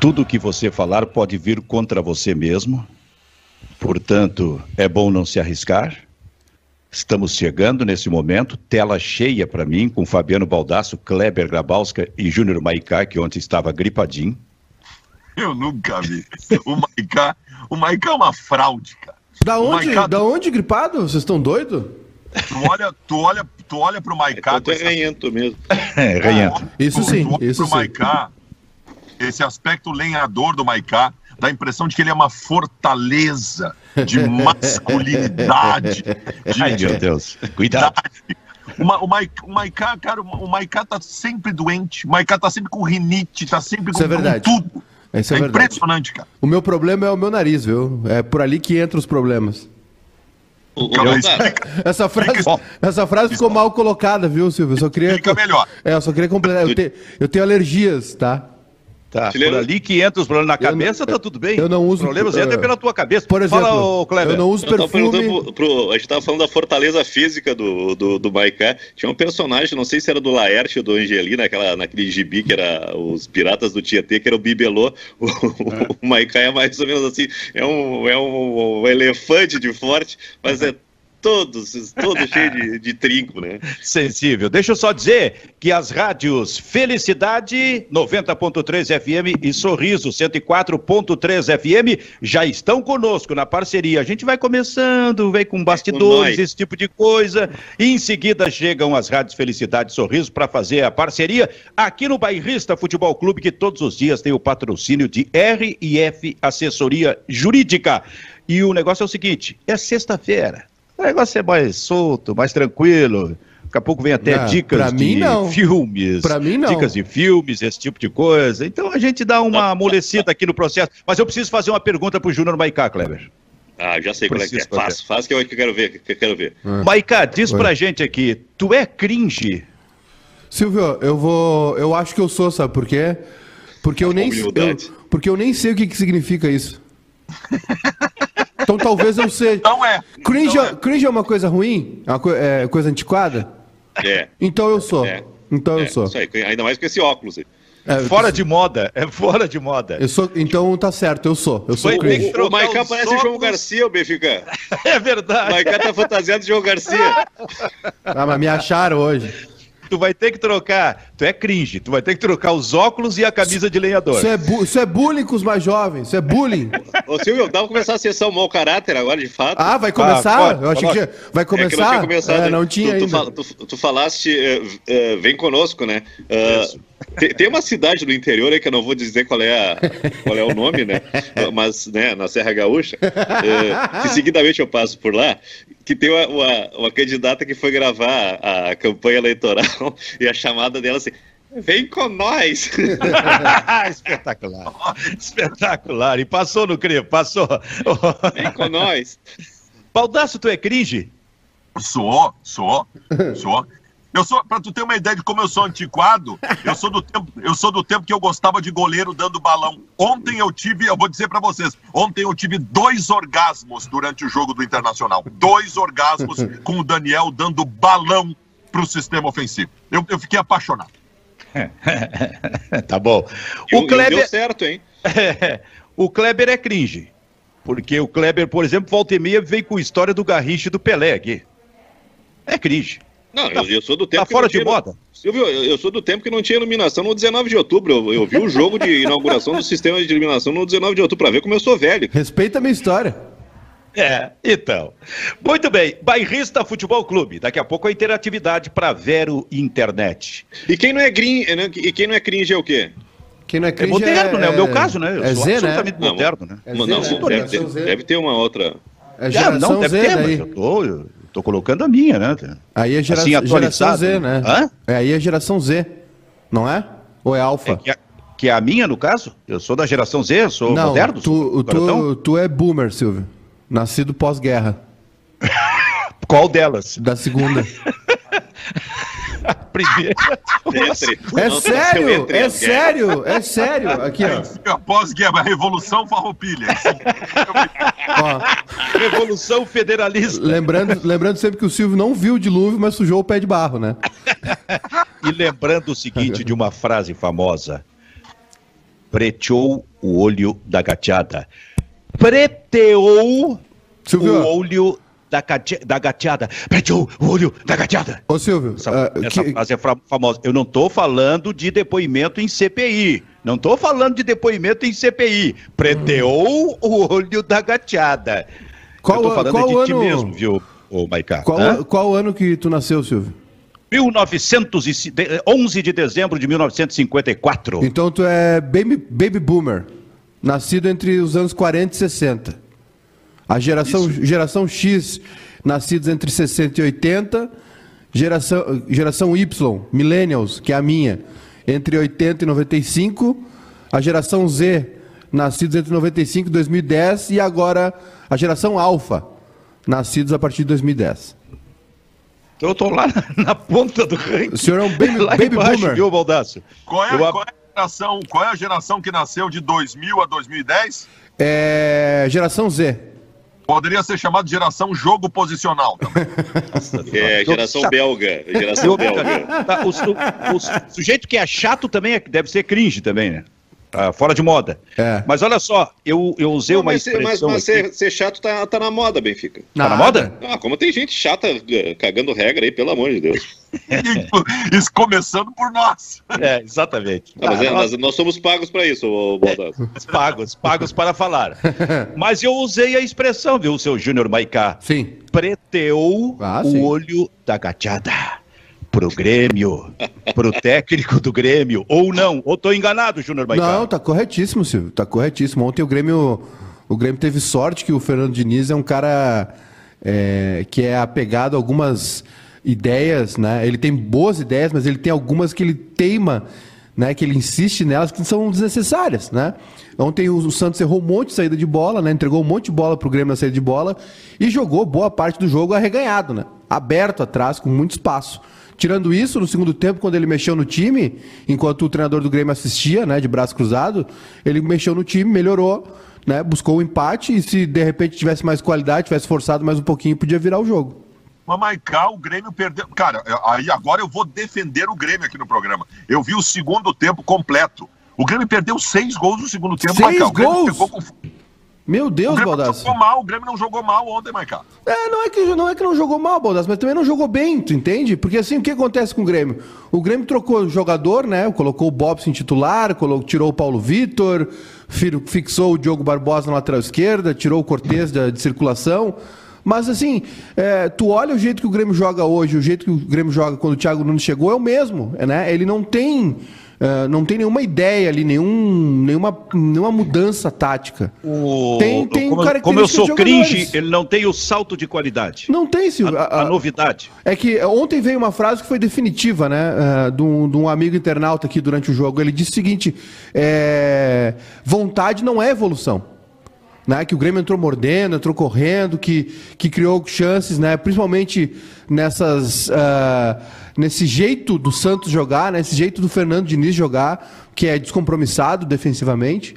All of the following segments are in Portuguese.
Tudo que você falar pode vir contra você mesmo. Portanto, é bom não se arriscar. Estamos chegando nesse momento, tela cheia para mim, com Fabiano Baldasso, Kleber Grabowska e Júnior Maicá, que ontem estava gripadinho. Eu nunca vi. O Maicá, o Maicá é uma fraude, cara. Da onde, Maicá- da onde gripado? Vocês estão doidos? Tu olha, tu olha, tu olha pro Maicá. Então tu é ranhento mesmo. É, Ranhento. Isso tu, sim, tu olha isso pro sim. Maicá, esse aspecto lenhador do Maicá, dá a impressão de que ele é uma fortaleza de masculinidade. De, Ai, meu Deus. Cuidado. O, Ma, o, Maicá, o Maicá, cara, o Maicá tá sempre doente. O Maicá tá sempre com rinite, tá sempre com, é verdade. com tudo. Isso é, É, verdade. impressionante, cara. O meu problema é o meu nariz, viu? É por ali que entram os problemas. O, o Calma Essa frase, essa frase ficou mal colocada, viu, Silvio? Eu só queria. Explica melhor. É, eu só queria completar. Eu, te- eu tenho alergias, tá? Tá, por ali que entra os problemas na Eu não- cabeça, tá tudo bem. eu não uso- Os problemas entram pela tua cabeça. Por exemplo, Fala, ô, Kleber. eu não uso eu perfume. pro, pro- A gente tava falando da fortaleza física do, do, do Maicá. Tinha um personagem, não sei se era do Laerte ou do Angeli, naquela, naquele gibi que era os Piratas do Tietê, que era o Bibelô. O, o Maicá é mais ou menos assim, é um, é um, um elefante de forte, mas é todo, todo cheio de, de trinco, né? Sensível. Deixa eu só dizer que as rádios Felicidade 90.3 FM e Sorriso 104.3 FM já estão conosco na parceria. A gente vai começando, vem com bastidores, esse tipo de coisa. E em seguida chegam as rádios Felicidade e Sorriso para fazer a parceria aqui no Bairrista Futebol Clube, que todos os dias tem o patrocínio de R&F Assessoria Jurídica. E o negócio é o seguinte, é sexta-feira. O negócio é mais solto, mais tranquilo. Daqui a pouco vem até Ah, dicas pra mim, de não. filmes. Pra mim, não. Dicas de filmes, esse tipo de coisa. Então a gente dá uma amolecida aqui no processo. Mas eu preciso fazer uma pergunta pro Júnior Maicá, Kleber. Ah, já sei qual é que é. Preciso fazer. Faz, faz que eu, que eu quero ver, que eu quero ver. Maicá, diz Oi. pra gente aqui, tu é cringe? Silvio, eu vou. Eu acho que eu sou, sabe por quê? Porque eu nem, eu, porque eu nem sei o que, que significa isso. Então talvez eu seja. Não é. Cringe, Não é- cringe é uma coisa ruim? É uma co- é coisa antiquada? É. Então eu sou. É. Então eu é, sou. Isso aí, ainda mais com esse óculos aí. É, Fora de moda, é fora de moda. eu sou. Então tá certo, eu sou. Eu sou ter cringe. O Maicá parece o João. Garcia, o Benfica. É O verdade. Maicá tá fantasiado de João Garcia. Ah, mas me acharam hoje. Tu vai ter que trocar, tu é cringe, tu vai ter que trocar os óculos e a camisa de lenhador. Isso é, bu- isso é bullying com os mais jovens. Isso é bullying. Ô Silvio, dá pra começar a sessão mau caráter agora, de fato. Ah, vai começar? pode, eu achei que vai É que não começar. tinha começado. É, não tinha tu, tu, fal- tu- tu falaste, eh, eh, vem conosco, né? Ah, tem, tem uma cidade do interior aí que eu não vou dizer qual é, a- qual é o nome, né? Mas, né, na Serra Gaúcha, eh, que seguidamente eu passo por lá, que tem uma, uma, uma candidata que foi gravar a, a campanha eleitoral e a chamada dela assim. Vem com nós! Espetacular. Espetacular. E passou no CRE, passou. Vem com nós! Baldaço, tu é cringe? Sou, sou, sou. Eu sou, pra tu ter uma ideia de como eu sou antiquado, eu sou do tempo, eu sou do tempo que eu gostava de goleiro dando balão. Ontem eu tive, eu vou dizer pra vocês, ontem eu tive dois orgasmos durante o jogo do Internacional. Dois orgasmos com o Daniel dando balão pro sistema ofensivo. Eu, eu fiquei apaixonado. tá bom. E O um deu Kleber, certo, hein? o Kleber é cringe. Porque o Kleber, por exemplo, volta e meia veio com a história do Garrincha e do Pelé aqui. É cringe. Não, eu, eu sou do tempo Tá que fora não de tinha- moda? Silvio, eu, eu sou do tempo que não tinha iluminação no 19 de outubro. Eu, eu vi o jogo de inauguração do sistema de iluminação no 19 de outubro, pra ver como eu sou velho. Respeita a minha história. É, então. Muito bem. Bairrista Futebol Clube. Daqui a pouco a interatividade para Vero Internet. E quem não é green, né, e quem não é cringe é o quê? Quem não é É cringe moderno, né? O meu caso, né? Eu É sou Z, né? absolutamente Não, moderno, né? É Não, Z, não, né? deve, deve ter uma outra. É É, geração não, deve Z ter, daí. mas eu tô, eu tô colocando a minha, né? Aí é gera... Assim, geração. Z, né? Hã? É, aí é geração Z, não é? Ou é alfa? É que, a, que é a minha, no caso? Eu sou da geração Z, eu sou não, moderno? tu, tu, tu é boomer, Silvio. Nascido pós-guerra. Qual delas? Da segunda. Primeira. Entre. É Não, sério, entre é sério, é sério. Aqui, ó. Após guerra, Revolução Farroupilha. ó. Revolução Federalista. Lembrando, lembrando sempre que o Silvio não viu o dilúvio, mas sujou o pé de barro, né? E lembrando o seguinte de uma frase famosa: preteou o olho da gateada. Preteou Silvio. o olho da, gate- da gateada. Preteou o olho da gateada. Ô, Silvio, Essa, ah, essa que- frase é famosa. Eu não estou falando de depoimento em CPI. Não estou falando de depoimento em CPI. Preteou o olho da gateada. Qual Eu tô an- falando qual de ti ano- mesmo, viu, ô Maiká? qual, Hã? qual ano que tu nasceu, Silvio? 1911 de- 11 de dezembro de 1954. Então tu é baby, baby boomer, nascido entre os anos 40 e 60. A geração, geração X, nascidos entre 60 e 80. Geração, geração Y, millennials, que é a minha, entre 80 e 95. A geração Z, nascidos entre 95 e 2010. E agora a geração Alpha, nascidos a partir de 2010. Então eu tô lá na, na ponta do ranking. O senhor é um baby, lá baby embaixo, boomer. viu? Qual é, Eu qual é a geração, qual é a geração que nasceu de 2000 a 2010? É, geração Z. Poderia ser chamado de geração jogo posicional. também. É, geração belga. Geração belga. Tá, o, o su- sujeito que é chato também é, deve ser cringe também, né? Ah, fora de moda. É. Mas olha só, eu, eu usei Não, uma mas ser- mas, expressão mas aqui. ser, ser chato tá, tá na moda, Benfica. Tá na moda? Ah, como tem gente chata eh, cagando regra aí, pelo amor de Deus. Isso começando por nós. É, exatamente. Ah, mas é, nós- nós, nós somos pagos pra isso, ô Baldasso. Pagos, pagos para falar. Mas eu usei a expressão, viu, seu Júnior Maicá? Sim. Preteou Ah, o sim. olho da gateada. Pro Grêmio, pro técnico do Grêmio. Ou não, ou tô enganado, Júnior Maicá? Não, tá corretíssimo, Silvio. Tá corretíssimo. Ontem o Grêmio, o Grêmio teve sorte que o Fernando Diniz é um cara é, que é apegado a algumas ideias, né? Ele tem boas ideias, mas ele tem algumas que ele teima, né? Que ele insiste nelas que são desnecessárias, né? Ontem o, o Santos errou um monte de saída de bola, né? Entregou um monte de bola pro Grêmio na saída de bola e jogou boa parte do jogo arreganhado, né? Aberto atrás, com muito espaço. Tirando isso, no segundo tempo, quando ele mexeu no time, enquanto o treinador do Grêmio assistia, né, de braço cruzado, ele mexeu no time, melhorou, né, buscou o empate e se de repente tivesse mais qualidade, tivesse forçado mais um pouquinho, podia virar o jogo. Mas Maicá, o Grêmio perdeu. Cara, aí agora eu vou defender o Grêmio aqui no programa. Eu vi o segundo tempo completo. O Grêmio perdeu seis gols no segundo tempo, Seis Maicá. O Grêmio gols? ficou com- Meu Deus, Baldassi. jogou mal, o Grêmio não jogou mal ontem, Maicá. É, não é, que, não é que não jogou mal, Baldassi, mas também não jogou bem, tu entende? Porque assim, o que acontece com o Grêmio? O Grêmio trocou jogador, né? Colocou o Bobson em titular, colocou, tirou o Paulo Vitor, fi- fixou o Diogo Barbosa na lateral esquerda, tirou o Cortez da- de circulação. Mas assim, é, tu olha o jeito que o Grêmio joga hoje, o jeito que o Grêmio joga quando o Thiago Nunes chegou é o mesmo, né? Ele não tem, é, não tem nenhuma ideia ali, nenhum, nenhuma, nenhuma mudança tática. O- Tem- tem como, como eu sou cringe, ele não tem o salto de qualidade. Não tem, Silvio. A, A- a novidade. É que ontem veio uma frase que foi definitiva, né? eh, de, um, de um amigo internauta aqui durante o jogo. Ele disse o seguinte: é, vontade não é evolução. Né? Que o Grêmio entrou mordendo, entrou correndo, que, que criou chances, né? principalmente nessas, ah, nesse jeito do Santos jogar, nesse jeito do Fernando Diniz jogar, que é descompromissado defensivamente.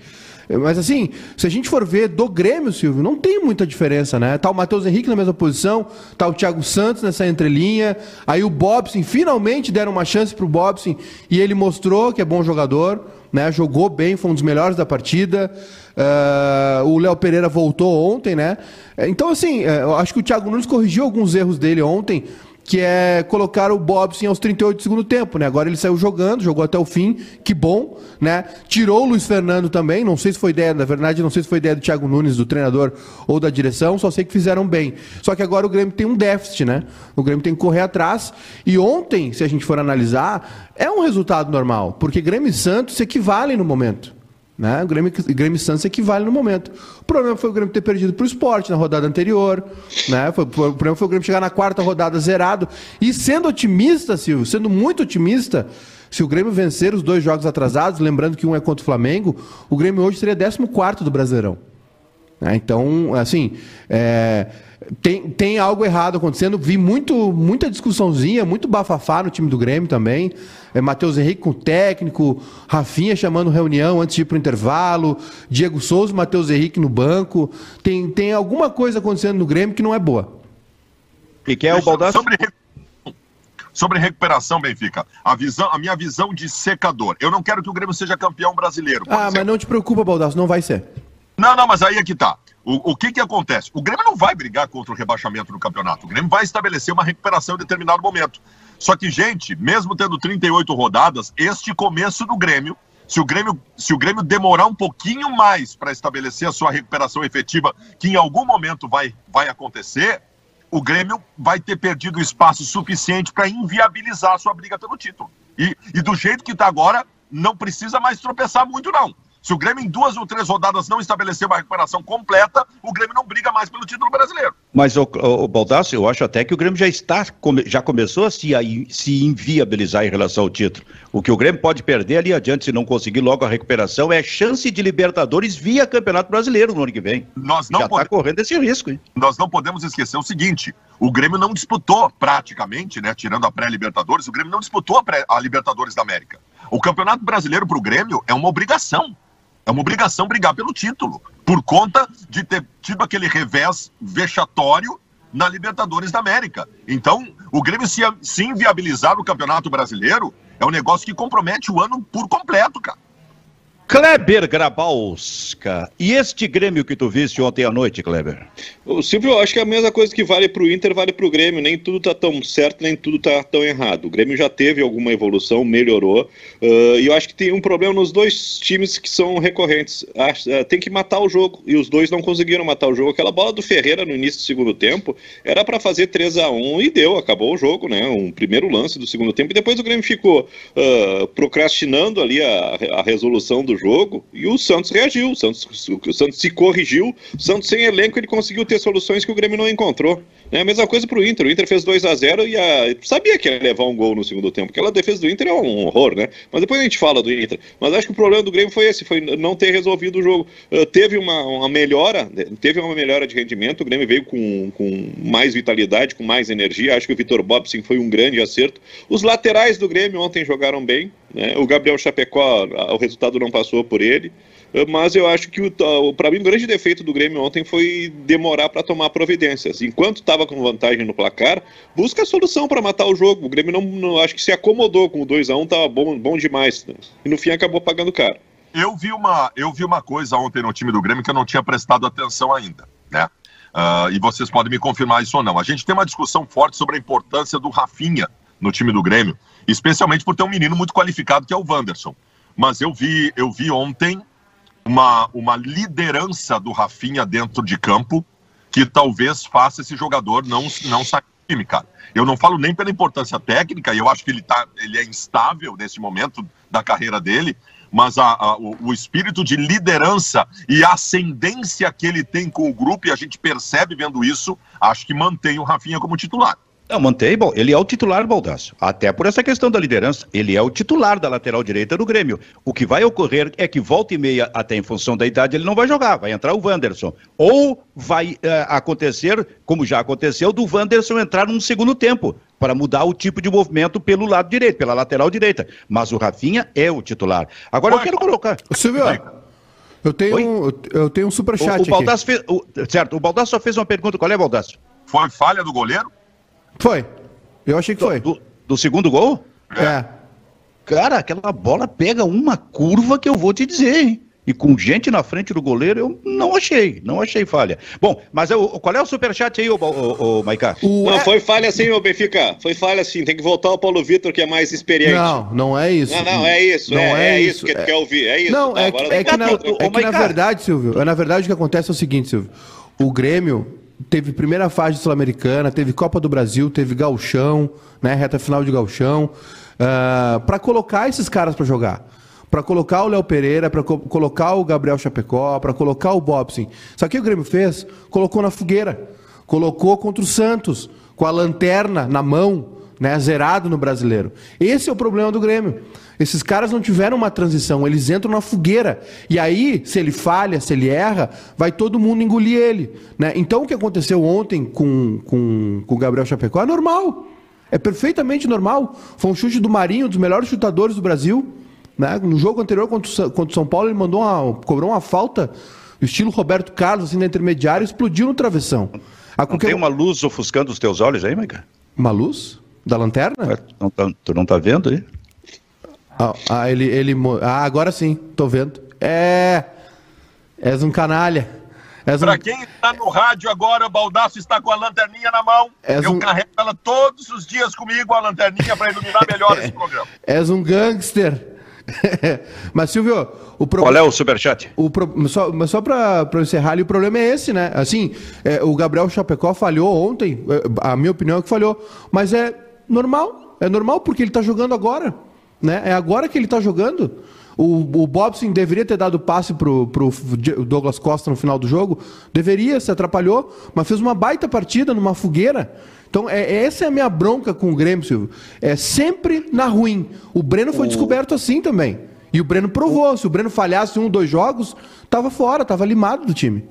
Mas assim, se a gente for ver do Grêmio, Silvio, não tem muita diferença, né? Tá o Matheus Henrique na mesma posição, tá o Thiago Santos nessa entrelinha, aí o Bobson, finalmente deram uma chance pro Bobson e ele mostrou que é bom jogador, né? Jogou bem, foi um dos melhores da partida. Ah, o Léo Pereira voltou ontem, né? Então, assim, eh, eu acho que o Thiago Nunes corrigiu alguns erros dele ontem, que é colocar o Bobson aos 38 do segundo tempo, né? Agora ele saiu jogando, jogou até o fim, que bom, né? Tirou o Luiz Fernando também, não sei se foi ideia, na verdade, não sei se foi ideia do Thiago Nunes, do treinador ou da direção, só sei que fizeram bem. Só que agora o Grêmio tem um déficit, né? O Grêmio tem que correr atrás. E ontem, se a gente for analisar, é um resultado normal, porque Grêmio e Santos se equivalem no momento. Né? O Grêmio, Grêmio Santos equivale no momento. O problema foi o Grêmio ter perdido para o esporte na rodada anterior. Né? Foi- o problema foi o Grêmio chegar na quarta rodada zerado. E sendo otimista, Silvio, sendo muito otimista, se o Grêmio vencer os dois jogos atrasados, lembrando que um é contra o Flamengo, o Grêmio hoje seria 14 do Brasileirão. né? Então, assim, é, tem, tem algo errado acontecendo. Vi muito, muita discussãozinha, muito bafafá no time do Grêmio também. É, Matheus Henrique com o técnico, Rafinha chamando reunião antes de ir para o intervalo, Diego Souza e Matheus Henrique no banco. Tem, tem alguma coisa acontecendo no Grêmio que não é boa. E quem é o Baldasso? Sobre, Sobre recuperação, Benfica, a, visão, a minha visão de secador. Eu não quero que o Grêmio seja campeão brasileiro. Ah, mas não te preocupa, Baldasso, não vai ser. Não, não, mas aí é que tá. O, o que que acontece? O Grêmio não vai brigar contra o rebaixamento no campeonato. O Grêmio vai estabelecer uma recuperação em determinado momento. Só que, gente, mesmo tendo 38 rodadas, este começo do Grêmio, se o Grêmio, se o Grêmio demorar um pouquinho mais para estabelecer a sua recuperação efetiva, que em algum momento vai, vai acontecer, o Grêmio vai ter perdido espaço suficiente para inviabilizar a sua briga pelo título. E, e do jeito que está agora, não precisa mais tropeçar muito, não. Se o Grêmio em duas ou três rodadas não estabelecer uma recuperação completa, o Grêmio não briga mais pelo título brasileiro. Mas, o, o eu acho até que o Grêmio já está, já começou a se, a se inviabilizar em relação ao título. O que o Grêmio pode perder ali adiante, se não conseguir logo a recuperação, é chance de Libertadores via Campeonato Brasileiro no ano que vem. Nós não já está correndo esse risco, hein? Nós não podemos esquecer o seguinte: o Grêmio não disputou praticamente, né, tirando a pré-Libertadores, o Grêmio não disputou a, pré, a Libertadores da América. O Campeonato Brasileiro para o Grêmio é uma obrigação. É uma obrigação brigar pelo título, por conta de ter tido aquele revés vexatório na Libertadores da América. Então, o Grêmio se, se inviabilizar no Campeonato Brasileiro é um negócio que compromete o ano por completo, cara. Kleber Grabalska. E este Grêmio que tu viste ontem à noite, Kleber? O Silvio, eu acho que é a mesma coisa que vale para o Inter, vale para o Grêmio. Nem tudo está tão certo, nem tudo está tão errado. O Grêmio já teve alguma evolução, melhorou. Uh, e eu acho que tem um problema nos dois times que são recorrentes. Uh, tem que matar o jogo. E os dois não conseguiram matar o jogo. Aquela bola do Ferreira no início do segundo tempo era para fazer 3 a 1 e deu, acabou o jogo, né? Um primeiro lance do segundo tempo. E depois o Grêmio ficou uh, procrastinando ali a, a resolução do do jogo e o Santos reagiu. O Santos, o Santos se corrigiu. O Santos, sem elenco, ele conseguiu ter soluções que o Grêmio não encontrou. É a mesma coisa para o Inter. O Inter fez 2 a 0 e a... sabia que ia levar um gol no segundo tempo. Aquela defesa do Inter é um horror, né? Mas depois a gente fala do Inter. Mas acho que o problema do Grêmio foi esse: foi não ter resolvido o jogo. Uh, teve uma, uma melhora, teve uma melhora de rendimento. O Grêmio veio com, com mais vitalidade, com mais energia. Acho que o Vitor Bobson foi um grande acerto. Os laterais do Grêmio ontem jogaram bem. Né? O Gabriel Chapecó, o resultado não passou por ele. Mas eu acho que, para mim, o grande defeito do Grêmio ontem foi demorar para tomar providências. Enquanto estava com vantagem no placar, busca a solução para matar o jogo. O Grêmio não, não, acho que se acomodou com o 2x1, um, estava bom, bom demais. Né? E no fim acabou pagando caro. Eu vi, uma, eu vi uma coisa ontem no time do Grêmio que eu não tinha prestado atenção ainda. Né? Uh, e vocês podem me confirmar isso ou não. A gente tem uma discussão forte sobre a importância do Rafinha no time do Grêmio especialmente por ter um menino muito qualificado que é o Wanderson. Mas eu vi, eu vi ontem uma, uma liderança do Rafinha dentro de campo que talvez faça esse jogador não, não sair do time, cara. Eu não falo nem pela importância técnica, eu acho que ele, tá, ele é instável nesse momento da carreira dele, mas a, a, o, o, espírito de liderança e ascendência que ele tem com o grupo, e a gente percebe vendo isso, acho que mantém o Rafinha como titular. Não, mantém, bom, ele é o titular, Baldasso. Até por essa questão da liderança. Ele é o titular da lateral direita do Grêmio. O que vai ocorrer é que volta e meia, até em função da idade, ele não vai jogar, vai entrar o Wanderson. Ou vai uh, acontecer, como já aconteceu, do Wanderson entrar num segundo tempo, para mudar o tipo de movimento pelo lado direito, pela lateral direita. Mas o Rafinha é o titular. Agora eu quero colocar. Silvio, eu tenho, eu tenho um superchat o, o aqui. Fez, o, certo, o Baldasso só fez uma pergunta. Qual é, Baldasso? Foi falha do goleiro? Foi. Eu achei que do, foi. Do, do, segundo gol? É. Cara, aquela bola pega uma curva que eu vou te dizer, hein? E com gente na frente do goleiro, eu não achei, não achei falha. Bom, mas eu, qual é o superchat aí, ô, ô, ô Maiká? Não, foi falha sim, ô Benfica. Foi falha sim. Tem que voltar o Paulo Vitor, que é mais experiente. Não, não é isso. Não, não, é isso. Não é, é, é isso que é... tu quer ouvir. É isso. Não, tá, é, que, é que, na, é que na verdade, Silvio, é, na verdade o que acontece é o seguinte, Silvio. O Grêmio teve primeira fase Sul-Americana, teve Copa do Brasil, teve Galchão, né, reta final de Galchão, uh, para colocar esses caras para jogar. Para colocar o Léo Pereira, para co colocar o Gabriel Chapecó, para colocar o Bobson. Só que o Grêmio fez? Colocou na fogueira. Colocou contra o Santos, com a lanterna na mão, né, zerado no brasileiro. Esse é o problema do Grêmio. Esses caras não tiveram uma transição, eles entram na fogueira. E aí, se ele falha, se ele erra, vai todo mundo engolir ele. Né? Então, o que aconteceu ontem com, com, com o Gabriel Chapecó é normal. É perfeitamente normal. Foi um chute do Marinho, um dos melhores chutadores do Brasil. Né? No jogo anterior contra o São Paulo, ele mandou uma, cobrou uma falta, estilo Roberto Carlos, assim, na intermediária, explodiu no travessão. A qualquer... Tem uma luz ofuscando os teus olhos aí, Maica? Uma luz? Da lanterna? Ué, tu não tá, tu não tá vendo aí? Ah, ah, ele, ele. mo- Ah, agora sim, tô vendo. É. És um canalha. És um... Pra quem está no rádio agora, o Baldaço está com a lanterninha na mão. És Eu um- carrego ela todos os dias comigo, a lanterninha, para iluminar melhor esse programa. És um gangster. Mas, Silvio, o Qual problema. é o superchat? O pro... Só, mas só pra, pra eu encerrar ali, o problema é esse, né? Assim, é, o Gabriel Chapecó falhou ontem, é, a minha opinião é que falhou, mas é normal, é normal porque ele tá jogando agora, né? É agora que ele tá jogando. O, o Bobson deveria ter dado passe pro, pro Douglas Costa no final do jogo, deveria, se atrapalhou, mas fez uma baita partida numa fogueira. Então, é, essa é a minha bronca com o Grêmio, Silvio. É sempre na ruim. O Breno foi descoberto assim também. E o Breno provou. Se o Breno falhasse um, dois jogos, tava fora, tava limado do time.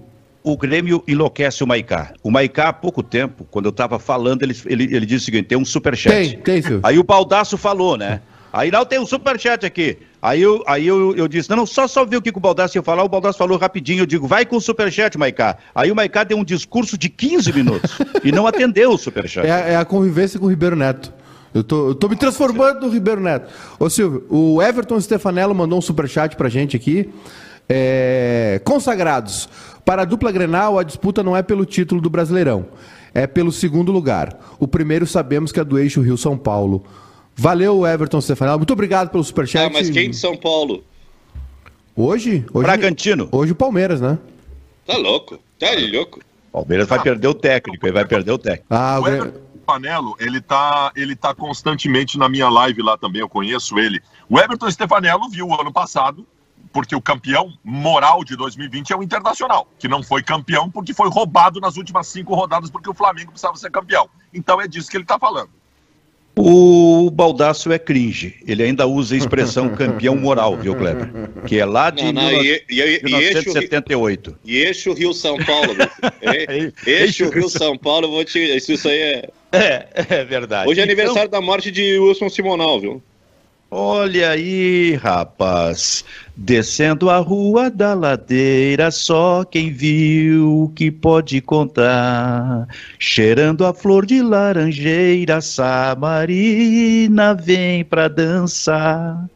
O Grêmio enlouquece o Maicá. O Maicá, há pouco tempo, quando eu estava falando, ele, ele, ele disse o seguinte: tem um superchat. Tem, tem, Silvio. Aí o Baldaço falou, né? Aí não, tem um superchat aqui. Aí eu, aí eu, eu disse: não, não, só, só ver o que, o Baldaço ia falar. O Baldaço falou rapidinho. Eu digo: vai com o superchat, Maicá. Aí o Maicá deu um discurso de 15 minutos e não atendeu o superchat. É, é a convivência com o Ribeiro Neto. Eu tô, eu tô me transformando no Ribeiro Neto. Ô Silvio, o Everton Stefanello mandou um superchat pra gente aqui. É, consagrados. Para a dupla Grenal, a disputa não é pelo título do Brasileirão. É pelo segundo lugar. O primeiro sabemos que é do eixo Rio-São Paulo. Valeu, Everton Stefanello. Muito obrigado pelo superchat. Ah, mas quem de São Paulo? Hoje? Hoje, Bragantino. hoje o Palmeiras, né? Tá louco? Tá louco? Palmeiras vai perder o técnico, ele vai perder o técnico. Ah, o Everton Stefanello, ele tá, ele tá constantemente na minha live lá também, eu conheço ele. O Everton Stefanello viu o ano passado, porque o campeão moral de 2020 é o Internacional, que não foi campeão porque foi roubado nas últimas cinco rodadas porque o Flamengo precisava ser campeão. Então é disso que ele tá falando. O Baldaço é cringe. Ele ainda usa a expressão campeão moral, viu, Kleber? Que é lá de Não, não, e, e, e, e eixo, 1978. e eixo Rio São Paulo. E- eixo Rio São Paulo, eu vou te. Isso, isso aí é. É, é verdade. Hoje é Então, aniversário da morte de Wilson Simonal, viu? Olha aí, rapaz. Descendo a rua da ladeira, só quem viu que pode contar. Cheirando a flor de laranjeira, Samarina vem pra dançar.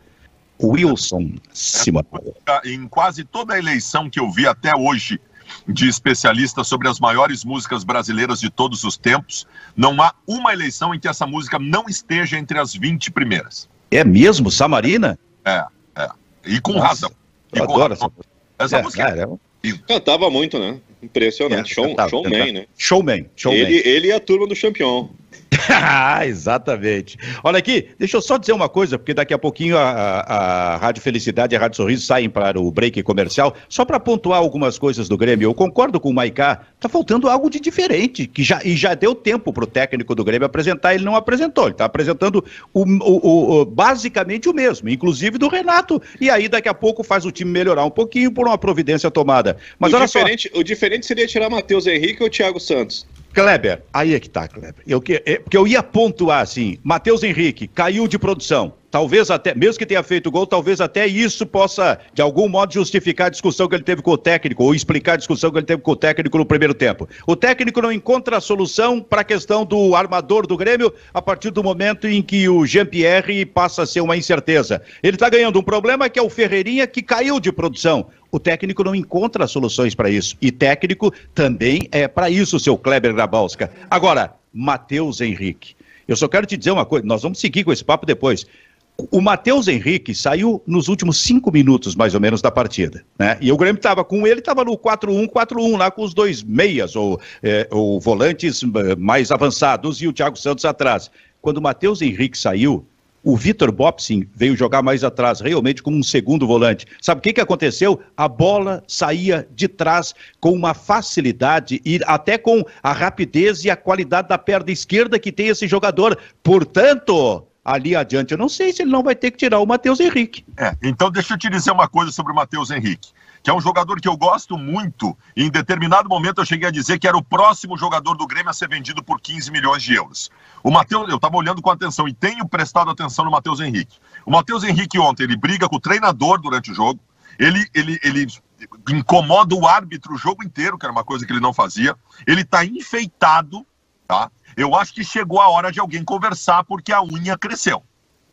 Wilson Simonal. Em quase toda a eleição que eu vi até hoje de especialistas sobre as maiores músicas brasileiras de todos os tempos, não há uma eleição em que essa música não esteja entre as 20 primeiras. É mesmo, Samarina? É, é. E com Nossa, razão. E Eu com adoro razão. essa música. Essa É, música cara, é Cantava muito, né? Impressionante. É, Show, cantava, showman, cantava. né? Showman, showman. Ele, ele e a turma do Champion. Ah, Exatamente. Olha aqui, deixa eu só dizer uma coisa, porque daqui a pouquinho a, a- a Rádio Felicidade e a Rádio Sorriso saem para o break comercial, só para pontuar algumas coisas do Grêmio. Eu concordo com o Maicá, tá faltando algo de diferente, que já, e já deu tempo para o técnico do Grêmio apresentar, ele não apresentou, ele está apresentando o, o- o- basicamente o mesmo, inclusive do Renato, e aí daqui a pouco faz o time melhorar um pouquinho por uma providência tomada. Mas o, olha só... diferente, o diferente seria tirar Matheus Henrique ou Thiago Santos. Kleber, aí é que tá, Kleber. Eu, é, porque eu ia pontuar assim: Matheus Henrique caiu de produção. Talvez até, mesmo que tenha feito gol, talvez até isso possa, de algum modo, justificar a discussão que ele teve com o técnico, ou explicar a discussão que ele teve com o técnico no primeiro tempo. O técnico não encontra a solução para a questão do armador do Grêmio a partir do momento em que o Jean-Pierre passa a ser uma incerteza. Ele está ganhando um problema que é o Ferreirinha, que caiu de produção. O técnico não encontra soluções para isso. E técnico também é para isso, seu Kleber Grabalska. Agora, Matheus Henrique. Eu só quero te dizer uma coisa, nós vamos seguir com esse papo depois. O Matheus Henrique saiu nos últimos cinco minutos, mais ou menos, da partida. Né? E o Grêmio estava com ele, estava no 4-1, 4-1, lá com os dois meias, ou, é, ou volantes eh, mais avançados, e o Thiago Santos atrás. Quando o Matheus Henrique saiu, o Vitor Bopsin veio jogar mais atrás, realmente como um segundo volante. Sabe o que, que aconteceu? A bola saía de trás com uma facilidade e até com a rapidez e a qualidade da perna esquerda que tem esse jogador. Portanto, ali adiante, eu não sei se ele não vai ter que tirar o Matheus Henrique. É, então deixa eu te dizer uma coisa sobre o Matheus Henrique, que é um jogador que eu gosto muito, e em determinado momento eu cheguei a dizer que era o próximo jogador do Grêmio a ser vendido por 15 milhões de euros. O Matheus, eu estava olhando com atenção e tenho prestado atenção no Matheus Henrique. O Matheus Henrique ontem, ele briga com o treinador durante o jogo, ele, ele, ele incomoda o árbitro o jogo inteiro, que era uma coisa que ele não fazia, ele está enfeitado, tá? Eu acho que chegou a hora de alguém conversar porque a unha cresceu.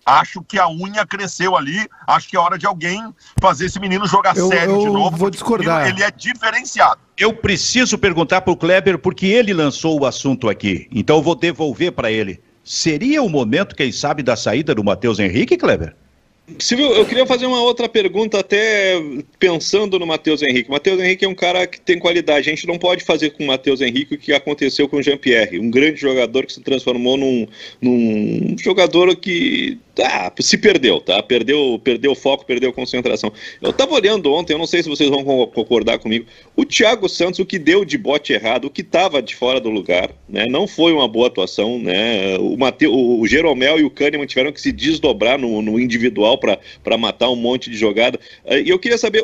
Acho que a unha cresceu ali. Acho que é hora de alguém fazer esse menino jogar Eu- sério de eu novo. vou discordar. Ele é diferenciado. Eu preciso perguntar para o Kleber, porque ele lançou o assunto aqui. Então eu vou devolver para ele. Seria o momento, quem sabe, da saída do Matheus Henrique, Kleber? Silvio, eu queria fazer uma outra pergunta, até pensando no Matheus Henrique. O Matheus Henrique é um cara que tem qualidade. A gente não pode fazer com o Matheus Henrique o que aconteceu com o Jean-Pierre, um grande jogador que se transformou num, num jogador que ah, se perdeu, tá? Perdeu, perdeu foco, perdeu concentração. Eu tava olhando ontem, eu não sei se vocês vão co- concordar comigo. O Thiago Santos, o que deu de bote errado, o que estava de fora do lugar, né? Não foi uma boa atuação, né? O, Mateu, o Jeromel e o Kahneman tiveram que se desdobrar no, no individual para matar um monte de jogada. Eh, E eu queria saber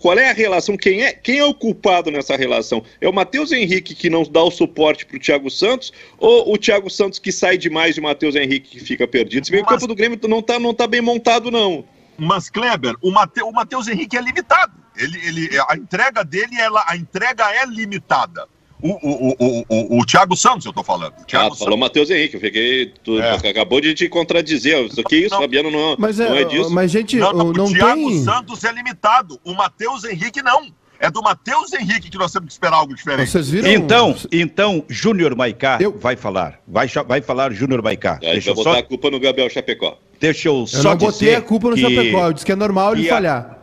qual é a relação, quem é, quem é o culpado nessa relação? É o Matheus Henrique que não dá o suporte para o Thiago Santos ou o Thiago Santos que sai demais e o Matheus Henrique que fica perdido? Se bem que o Mas- campo do Grêmio não tá, não tá bem montado, não. Mas, Kleber, o, Mate, o Matheus Henrique é limitado. Ele, ele, a entrega dele, ela, a entrega é limitada. O, o, o, o, o Thiago Santos, eu tô falando. O Ah, Thiago falou Matheus Henrique, eu fiquei. Tu É. acabou de te contradizer. Isso aqui, isso, Não. Fabiano, não, Mas, não é, é disso. mas gente, Não, não, não, o Thiago tem. Santos é limitado. O Matheus Henrique não. É do Matheus Henrique que nós temos que esperar algo diferente. Vocês viram? Então, então, Júnior Maicá Eu- vai falar. Vai, vai falar Júnior Maicá. Aí Deixa vai eu botar só, a culpa no Gabriel Chapecó. deixa eu Eu só não botei dizer a culpa no que- Chapecó. Eu disse que é normal ele que a- falhar.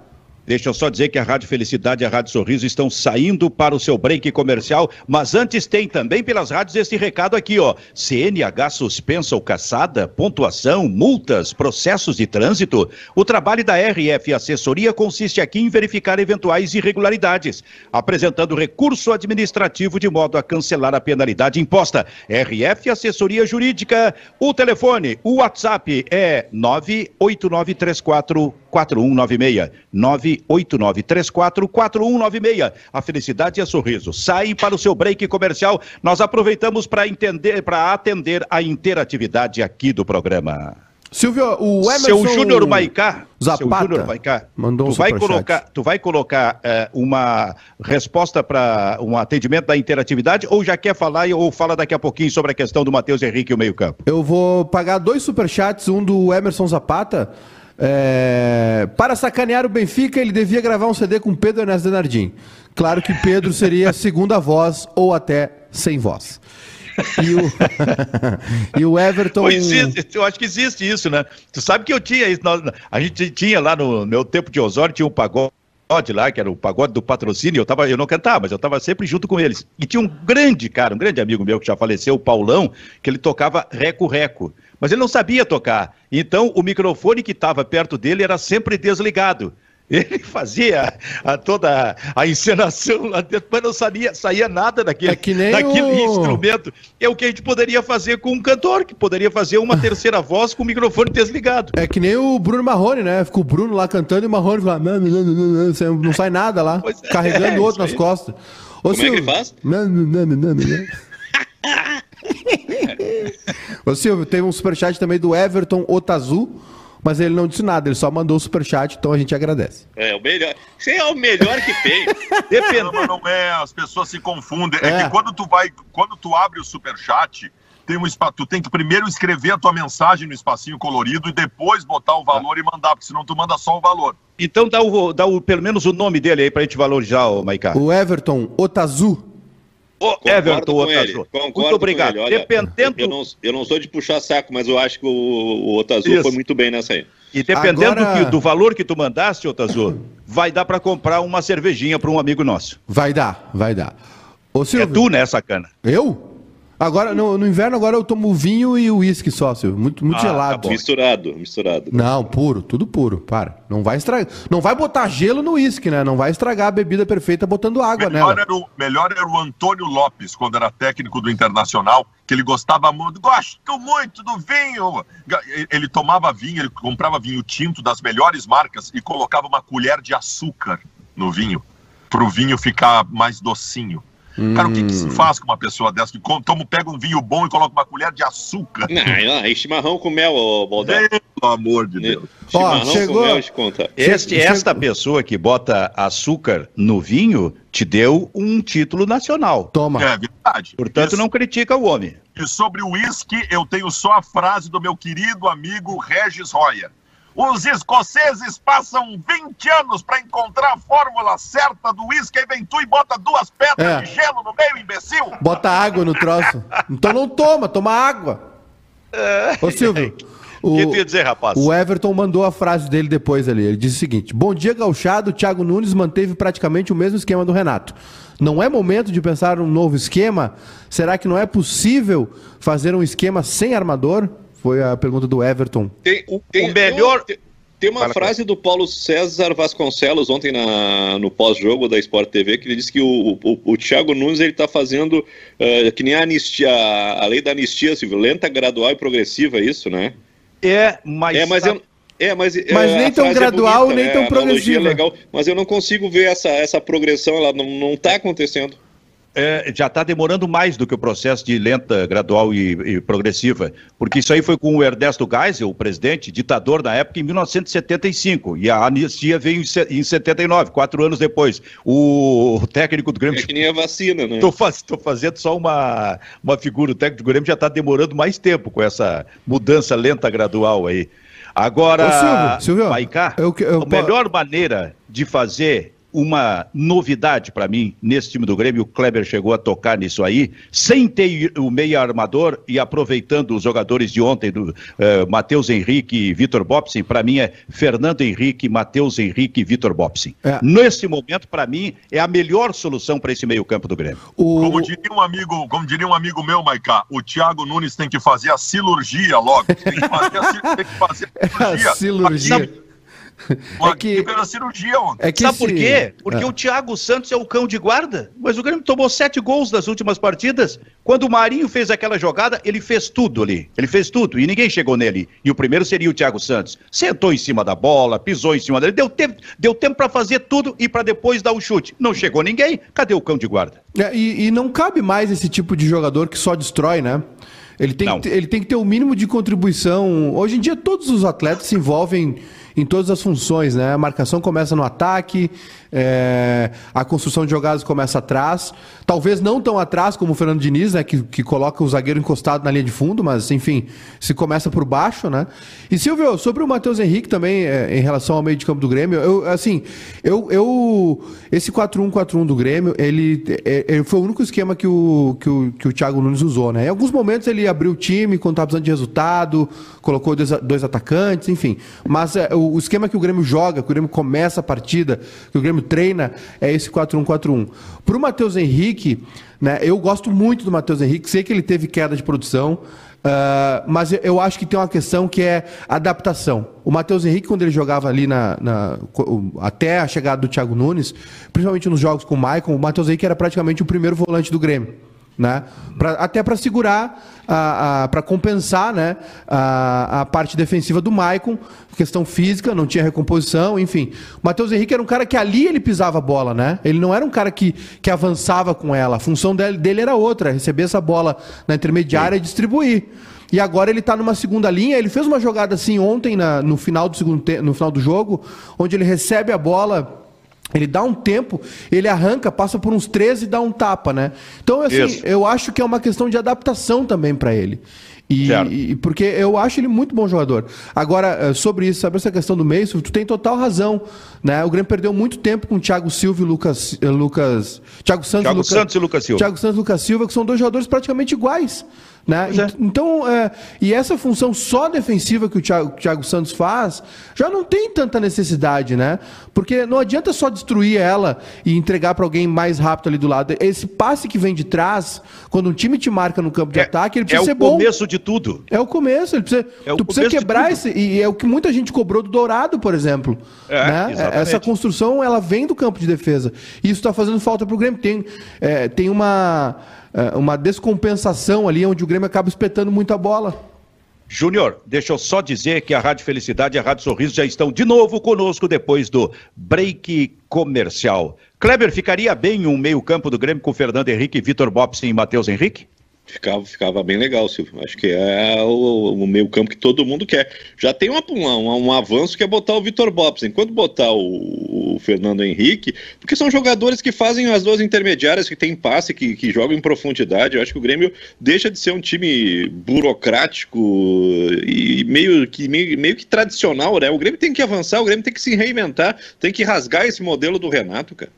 Deixa eu só dizer que a Rádio Felicidade e a Rádio Sorriso estão saindo para o seu break comercial, mas antes tem também pelas rádios esse recado aqui, ó. CNH suspensa ou caçada, pontuação, multas, processos de trânsito. O trabalho da RF Assessoria consiste aqui em verificar eventuais irregularidades, apresentando recurso administrativo de modo a cancelar a penalidade imposta. RF Assessoria Jurídica, o telefone, o WhatsApp é 98934 4196 98934 4196. A felicidade é sorriso. Sai para o seu break comercial. Nós aproveitamos para entender, para atender a interatividade aqui do programa. Silvio, o Emerson... Seu Júnior Maicá, Zapata seu Júnior Maicá, mandou um tu vai colocar, tu vai colocar eh, uma resposta para um atendimento da interatividade ou já quer falar ou fala daqui a pouquinho sobre a questão do Matheus Henrique e o meio-campo? Eu vou pagar dois superchats, um do Emerson Zapata. É, Para sacanear o Benfica, ele devia gravar um CD com Pedro Ernesto Denardim. Claro que Pedro seria a segunda voz ou até sem voz. E o, e o Everton. Existe, eu acho que existe isso, né? Tu sabe que eu tinha isso. a gente tinha lá no meu tempo de Osório, tinha um pagode lá, que era o pagode do patrocínio. Eu, tava, eu não cantava, mas eu estava sempre junto com eles. E tinha um grande cara, um grande amigo meu que já faleceu, o Paulão, que ele tocava reco-reco. Mas ele não sabia tocar. Então o microfone que estava perto dele era sempre desligado. Ele fazia a- toda a encenação lá dentro, mas não sabia, saía nada daquele, É que nem daquele o- instrumento. É o que a gente poderia fazer com um cantor, que poderia fazer uma terceira voz com o microfone desligado. É que nem o Bruno Marrone, né? Fica o Bruno lá cantando e o Marrone fala, "Não, não, não, não, não", não sai nada lá, é, carregando o outro nas costas. Ô, Como é que ele Silvio, faz? "Não, não, não, não, não, não". Ô Silvio, teve um superchat também do Everton Otazu, mas ele não disse nada, ele só mandou o superchat, então a gente agradece. É, o melhor. Você é o melhor que tem. Não, mas não é, as pessoas se confundem. É, É. que quando tu vai, quando tu abre o superchat, tem um espa... tu tem que primeiro escrever a tua mensagem no espacinho colorido e depois botar o valor e mandar, porque senão tu manda só o valor. Então dá, o, dá o, pelo menos o nome dele aí pra gente valorizar, ô Maiká. O Everton Otazu, Ô, Concordo Everton com ele, Otazu. concordo Muito com obrigado. ele. Olha, Dependendo, eu, não, eu não sou de puxar saco, mas eu acho que o, o Otazu Isso. foi muito bem nessa aí. e dependendo Agora- que- do valor que tu mandaste, Otazu, vai dar pra comprar uma cervejinha pra um amigo nosso. vai dar, vai dar. Ô É Silvio, tu, né, sacana? eu? Agora, no, no inverno agora eu tomo vinho e uísque só, Silvio, muito, muito Ah, gelado. tá. Misturado, misturado. Não, puro, tudo puro, para. Não vai estragar. Não vai botar gelo no uísque, né? Não vai estragar a bebida perfeita botando água Melhor nela. era, o, melhor era o Antônio Lopes, quando era técnico do Internacional, que ele gostava muito, gosto muito do vinho. Ele tomava vinho, ele comprava vinho tinto das melhores marcas e colocava uma colher de açúcar no vinho, para o vinho ficar mais docinho. Cara, o que, que se faz com uma pessoa dessa que come- toma, pega um vinho bom e coloca uma colher de açúcar? Não, não, é chimarrão com mel, ô Baldar. Pelo amor de Deus. Chimarrão chegou- com mel, te conta. Este, esta chegou- pessoa que bota açúcar no vinho te deu um título nacional. Toma. É verdade. Portanto, Isso- não critica o homem. E sobre o uísque, eu tenho só a frase do meu querido amigo Regis Royer. Os escoceses passam 20 anos para encontrar a fórmula certa do uísque, aí vem tu e bota duas pedras É. de gelo no meio, imbecil. Bota água no troço. Então não toma, toma água. Ô Silvio, O que tu ia dizer, rapaz? o Everton mandou a frase dele depois ali. Ele disse o seguinte: Bom dia, gauchado. Thiago Nunes manteve praticamente o mesmo esquema do Renato. Não é momento de pensar um novo esquema? Será que não é possível fazer um esquema sem armador? Foi a pergunta do Everton. Tem, tem, o melhor- Tem, tem uma Fala, frase do Paulo César Vasconcelos ontem na, no pós-jogo da Sport TV que ele disse que o, o, o Thiago Nunes ele está fazendo eh, que nem a anistia, a lei da anistia, Silvio, lenta, gradual e progressiva, é isso, né? É, mas. É, mas sabe- eu. É, mas, Mas é, nem tão frase é gradual, bonita, nem é, tão analogia progressiva. é legal, mas eu não consigo ver essa, essa progressão, ela não, não tá acontecendo. É, já está demorando mais do que o processo de lenta, gradual e, e progressiva. Porque isso aí foi com o Ernesto Geisel, o presidente, ditador na época, em 1975. E a anistia veio em se- em 79, quatro anos depois. O técnico do Grêmio É que nem a vacina, né? Estou faz, fazendo só uma, uma figura. O técnico do Grêmio já está demorando mais tempo com essa mudança lenta gradual aí. Agora, Ô, Silvio, Silvio, eu eu- a melhor maneira de fazer uma novidade para mim nesse time do Grêmio, o Kleber chegou a tocar nisso aí, sem ter o meia armador e aproveitando os jogadores de ontem, do eh, Matheus Henrique e Vitor Bopsin, para mim é Fernando Henrique, Matheus Henrique e Vitor Bopsin. É. Nesse momento, para mim, é a melhor solução para esse meio-campo do Grêmio. O, Como diria um amigo, como diria um amigo meu, Maiká, o Thiago Nunes tem que fazer a cirurgia logo. Tem que fazer a, tem que fazer a a cirurgia. É que- fez a cirurgia ontem. É que Sabe esse- por quê? Porque É. o Thiago Santos é o cão de guarda. Mas o Grêmio tomou sete gols nas últimas partidas. Quando o Marinho fez aquela jogada, ele fez tudo ali. Ele fez tudo e ninguém chegou nele. E o primeiro seria o Thiago Santos. Sentou em cima da bola, pisou em cima dele. Deu tempo, deu tempo para fazer tudo e para depois dar o chute. Não chegou ninguém. Cadê o cão de guarda? É, e, e não cabe mais esse tipo de jogador que só destrói, né? Ele tem, que, ter- ele tem que ter o mínimo de contribuição. Hoje em dia, todos os atletas se envolvem em todas as funções, né? A marcação começa no ataque, é, a construção de jogadas começa atrás. Talvez não tão atrás como o Fernando Diniz, né? Que, que coloca o zagueiro encostado na linha de fundo, mas enfim, se começa por baixo, né? E Silvio, sobre o Matheus Henrique também, é, em relação ao meio de campo do Grêmio, eu, assim, eu, eu esse 4-1-4-1 do Grêmio, ele, é- é- foi o único esquema que o, que, o, que o Thiago Nunes usou, né? Em alguns momentos ele abriu o time quando estava precisando de resultado, colocou dois, dois atacantes, enfim. Mas é, o, o esquema que o Grêmio joga, que o Grêmio começa a partida, que o Grêmio treina, é esse 4-1-4-1. Para o Matheus Henrique, né, eu gosto muito do Matheus Henrique, sei que ele teve queda de produção, ah, mas eu- acho que tem uma questão que é adaptação. O Matheus Henrique, quando ele jogava ali na, na- até a chegada do Thiago Nunes, principalmente nos jogos com o Maicon, o Matheus Henrique era praticamente o primeiro volante do Grêmio. Né? Pra- até para segurar, para compensar né? a, a parte defensiva do Maicon, questão física, não tinha recomposição, enfim. O Matheus Henrique era um cara que ali ele pisava a bola, né? Ele não era um cara que, que avançava com ela. A função dele, dele era outra, receber essa bola na intermediária e distribuir. E agora ele está numa segunda linha. Ele fez uma jogada assim ontem, na- no, final do segundo no final do jogo, onde ele recebe a bola. Ele dá um tempo, ele arranca, passa por uns 13 e dá um tapa, né? Então, assim, Isso. eu acho que é uma questão de adaptação também para ele. E, e- porque eu acho ele muito bom jogador. Agora, eh, sobre isso, sobre essa questão do meio, tu tem total razão. Né? O Grêmio perdeu muito tempo com o Thiago Silva e Lucas. eh, Lucas Thiago Santos, Thiago Lucas, Santos e Lucas Silva. Thiago Santos e Lucas Silva, que são dois jogadores praticamente iguais. Né? É. Ent- Então, é, e essa função só defensiva que o Thiago, Thiago Santos faz, já não tem tanta necessidade, né? Porque não adianta só destruir ela e entregar para alguém mais rápido ali do lado. Esse passe que vem de trás, quando um time te marca no campo de ataque, ele é precisa o ser bom. começo de tudo. É o começo, ele precisa, É o tu precisa quebrar esse. E é o que muita gente cobrou do Dourado, por exemplo. É, né? exatamente. Essa construção ela vem do campo de defesa. E isso está fazendo falta para o Grêmio. Tem, é, tem uma, é, uma descompensação ali onde o Grêmio acaba espetando muita bola. Júnior, deixa eu só dizer que a Rádio Felicidade e a Rádio Sorriso já estão de novo conosco depois do break comercial. Kleber, ficaria bem um meio-campo do Grêmio com Fernando Henrique, Vitor Bopsin e Matheus Henrique? Ficava, ficava bem legal, Silvio. Acho que é o, o meio campo que todo mundo quer. Já tem uma, uma, um avanço que é botar o Vitor Bopes. Enquanto botar o, o, Fernando Henrique, porque são jogadores que fazem as duas intermediárias, que tem passe, que, que jogam em profundidade. Eu acho que o Grêmio deixa de ser um time burocrático e meio que, meio, meio que tradicional, né? O Grêmio tem que avançar, o Grêmio tem que se reinventar, tem que rasgar esse modelo do Renato, cara.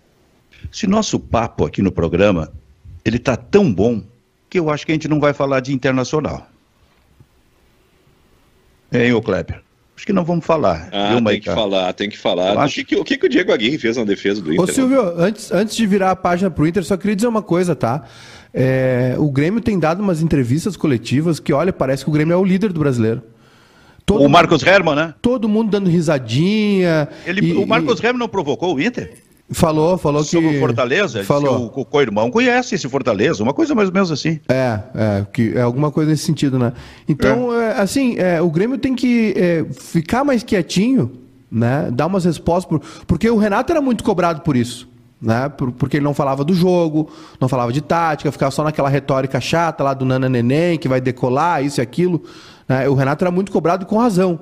Se nosso papo aqui no programa, ele tá tão bom que eu acho que a gente não vai falar de internacional. Hein, ô Kleber? Acho que não vamos falar. Ah, viu, tem que falar, tem que falar. Acho... O, que, o que, o Diego Aguirre fez na defesa do Inter? Ô Silvio, antes, antes de virar a página pro Inter, só queria dizer uma coisa, tá? É, o Grêmio tem dado umas entrevistas coletivas que, olha, parece que o Grêmio é o líder do brasileiro. Todo o Marcos mundo, Herman, né? Todo mundo dando risadinha. Ele, e, o Marcos e... Herman não provocou o Inter? Falou, falou que. Sobre o Fortaleza? Falou. o, o co-irmão conhece esse Fortaleza, uma coisa mais ou menos assim. É, é, que é alguma coisa nesse sentido, né? Então, é. É, assim, é, o Grêmio tem que é, ficar mais quietinho, né? Dar umas respostas, por, porque o Renato era muito cobrado por isso. Né? Por, porque ele não falava do jogo, não falava de tática, ficava só naquela retórica chata lá do Nana Neném, que vai decolar, isso e aquilo. Né? O Renato era muito cobrado com razão.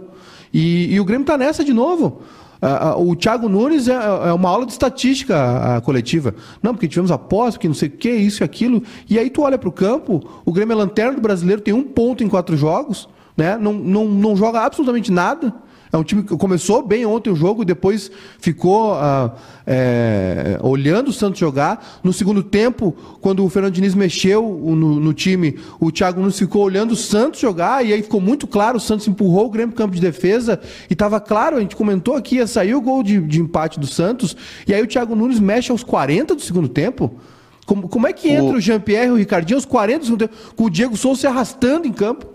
E, e o Grêmio está nessa de novo. Uh, uh, o Thiago Nunes é, é, uma aula de estatística coletiva. Não, porque tivemos aposta, porque não sei o que, isso e aquilo. E aí tu olha para o campo, o Grêmio é lanterna do brasileiro, tem um ponto em quatro jogos, né? não, não, não joga absolutamente nada. É um time que começou bem ontem o jogo e depois ficou uh, é, olhando o Santos jogar. No segundo tempo, quando o Fernando Diniz mexeu no, no, time, o Thiago Nunes ficou olhando o Santos jogar e aí ficou muito claro, o Santos empurrou o Grêmio para campo de defesa e estava claro, a gente comentou aqui, ia sair o gol de, de, empate do Santos e aí o Thiago Nunes mexe aos 40 do segundo tempo. Como, como é que entra o, o Jean-Pierre e o Ricardinho aos 40 do segundo tempo, com o Diego Souza se arrastando em campo?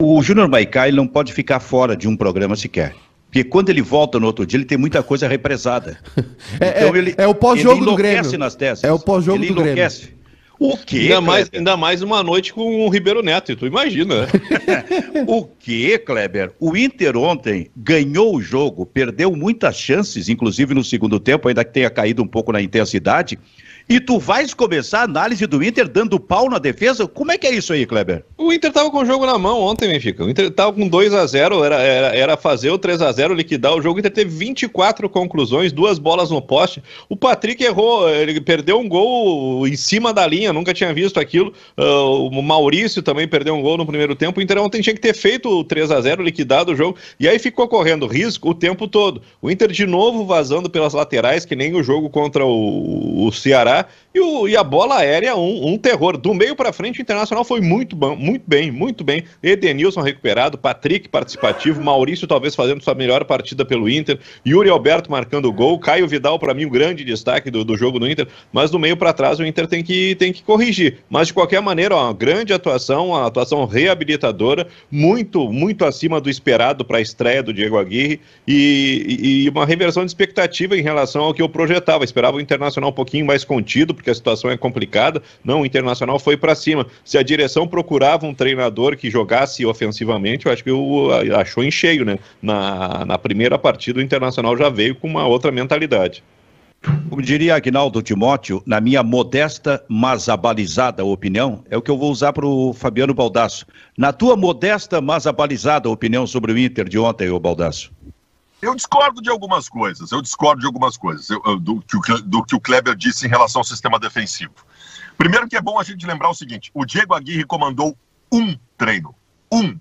O Júnior Maicá não pode ficar fora de um programa sequer. Porque quando ele volta no outro dia, ele tem muita coisa represada. é, então, ele, é o pós-jogo do Grêmio. nas testas. É o pós-jogo do enlouquece. Grêmio. O quê? Ainda mais, ainda mais uma noite com o Ribeiro Neto, tu imagina. O quê, Kleber? O Inter ontem ganhou o jogo, perdeu muitas chances, inclusive no segundo tempo, ainda que tenha caído um pouco na intensidade, e tu vais começar a análise do Inter dando pau na defesa? Como é que é isso aí, Kleber? O Inter tava com o jogo na mão ontem, Benfica. O Inter tava com 2 a 0 era, era, era fazer o 3 a 0 liquidar o jogo. O Inter teve 24 conclusões, duas bolas no poste. O Patrick errou, ele perdeu um gol em cima da linha, nunca tinha visto aquilo. Uh, o Maurício também perdeu um gol no primeiro tempo. O Inter ontem tinha que ter feito o 3 a 0 liquidado o jogo. E aí ficou correndo risco o tempo todo. O Inter de novo vazando pelas laterais, que nem o jogo contra o, o Ceará e, o, e a bola aérea, um, um terror. Do meio para frente, o Internacional foi muito bom, muito bem, muito bem. Edenilson recuperado, Patrick participativo, Maurício talvez fazendo sua melhor partida pelo Inter, Yuri Alberto marcando o gol, Caio Vidal, para mim, o grande destaque do, do jogo do Inter, mas do meio para trás o Inter tem que, tem que corrigir. Mas de qualquer maneira, ó, uma grande atuação, uma atuação reabilitadora, muito, muito acima do esperado para a estreia do Diego Aguirre e, e uma reversão de expectativa em relação ao que eu projetava. Esperava o Internacional um pouquinho mais contido contido, porque a situação é complicada. Não, o Internacional foi para cima. Se a direção procurava um treinador que jogasse ofensivamente, eu acho que o achou em cheio, né? Na, na primeira partida, o Internacional já veio com uma outra mentalidade. Como diria Agnaldo Timóteo, na minha modesta, mas abalizada opinião, é o que eu vou usar para o Fabiano Baldasso. Na tua modesta, mas abalizada opinião sobre o Inter de ontem, o Baldasso. Eu discordo de algumas coisas, eu discordo de algumas coisas eu, do, que o, do que o Kleber disse em relação ao sistema defensivo. Primeiro que é bom a gente lembrar o seguinte, o Diego Aguirre comandou um treino, um,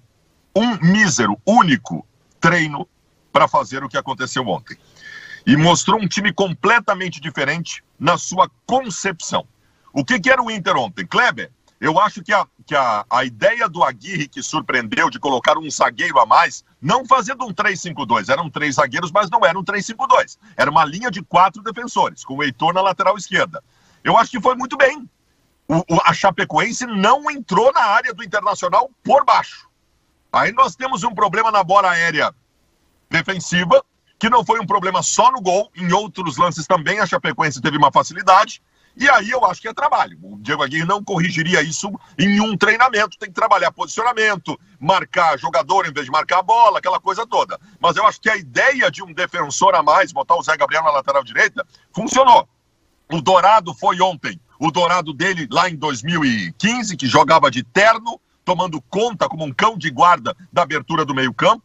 um mísero, único treino para fazer o que aconteceu ontem. E mostrou um time completamente diferente na sua concepção. O que, que era o Inter ontem? Kleber, eu acho que, a, que a, a ideia do Aguirre que surpreendeu de colocar um zagueiro a mais, não fazendo um 3-5-2, eram três zagueiros, mas não era um 3-5-2. Era uma linha de quatro defensores, com o Heitor na lateral esquerda. Eu acho que foi muito bem. O, o, a Chapecoense não entrou na área do Internacional por baixo. Aí nós temos um problema na bola aérea defensiva, que não foi um problema só no gol, em outros lances também a Chapecoense teve uma facilidade. E aí eu acho que é trabalho. O Diego Aguirre não corrigiria isso em um treinamento. Tem que trabalhar posicionamento, marcar jogador em vez de marcar a bola, aquela coisa toda. Mas eu acho que a ideia de um defensor a mais, botar o Zé Gabriel na lateral direita, funcionou. O Dourado foi ontem. O Dourado dele lá em 2015, que jogava de terno, tomando conta como um cão de guarda da abertura do meio-campo.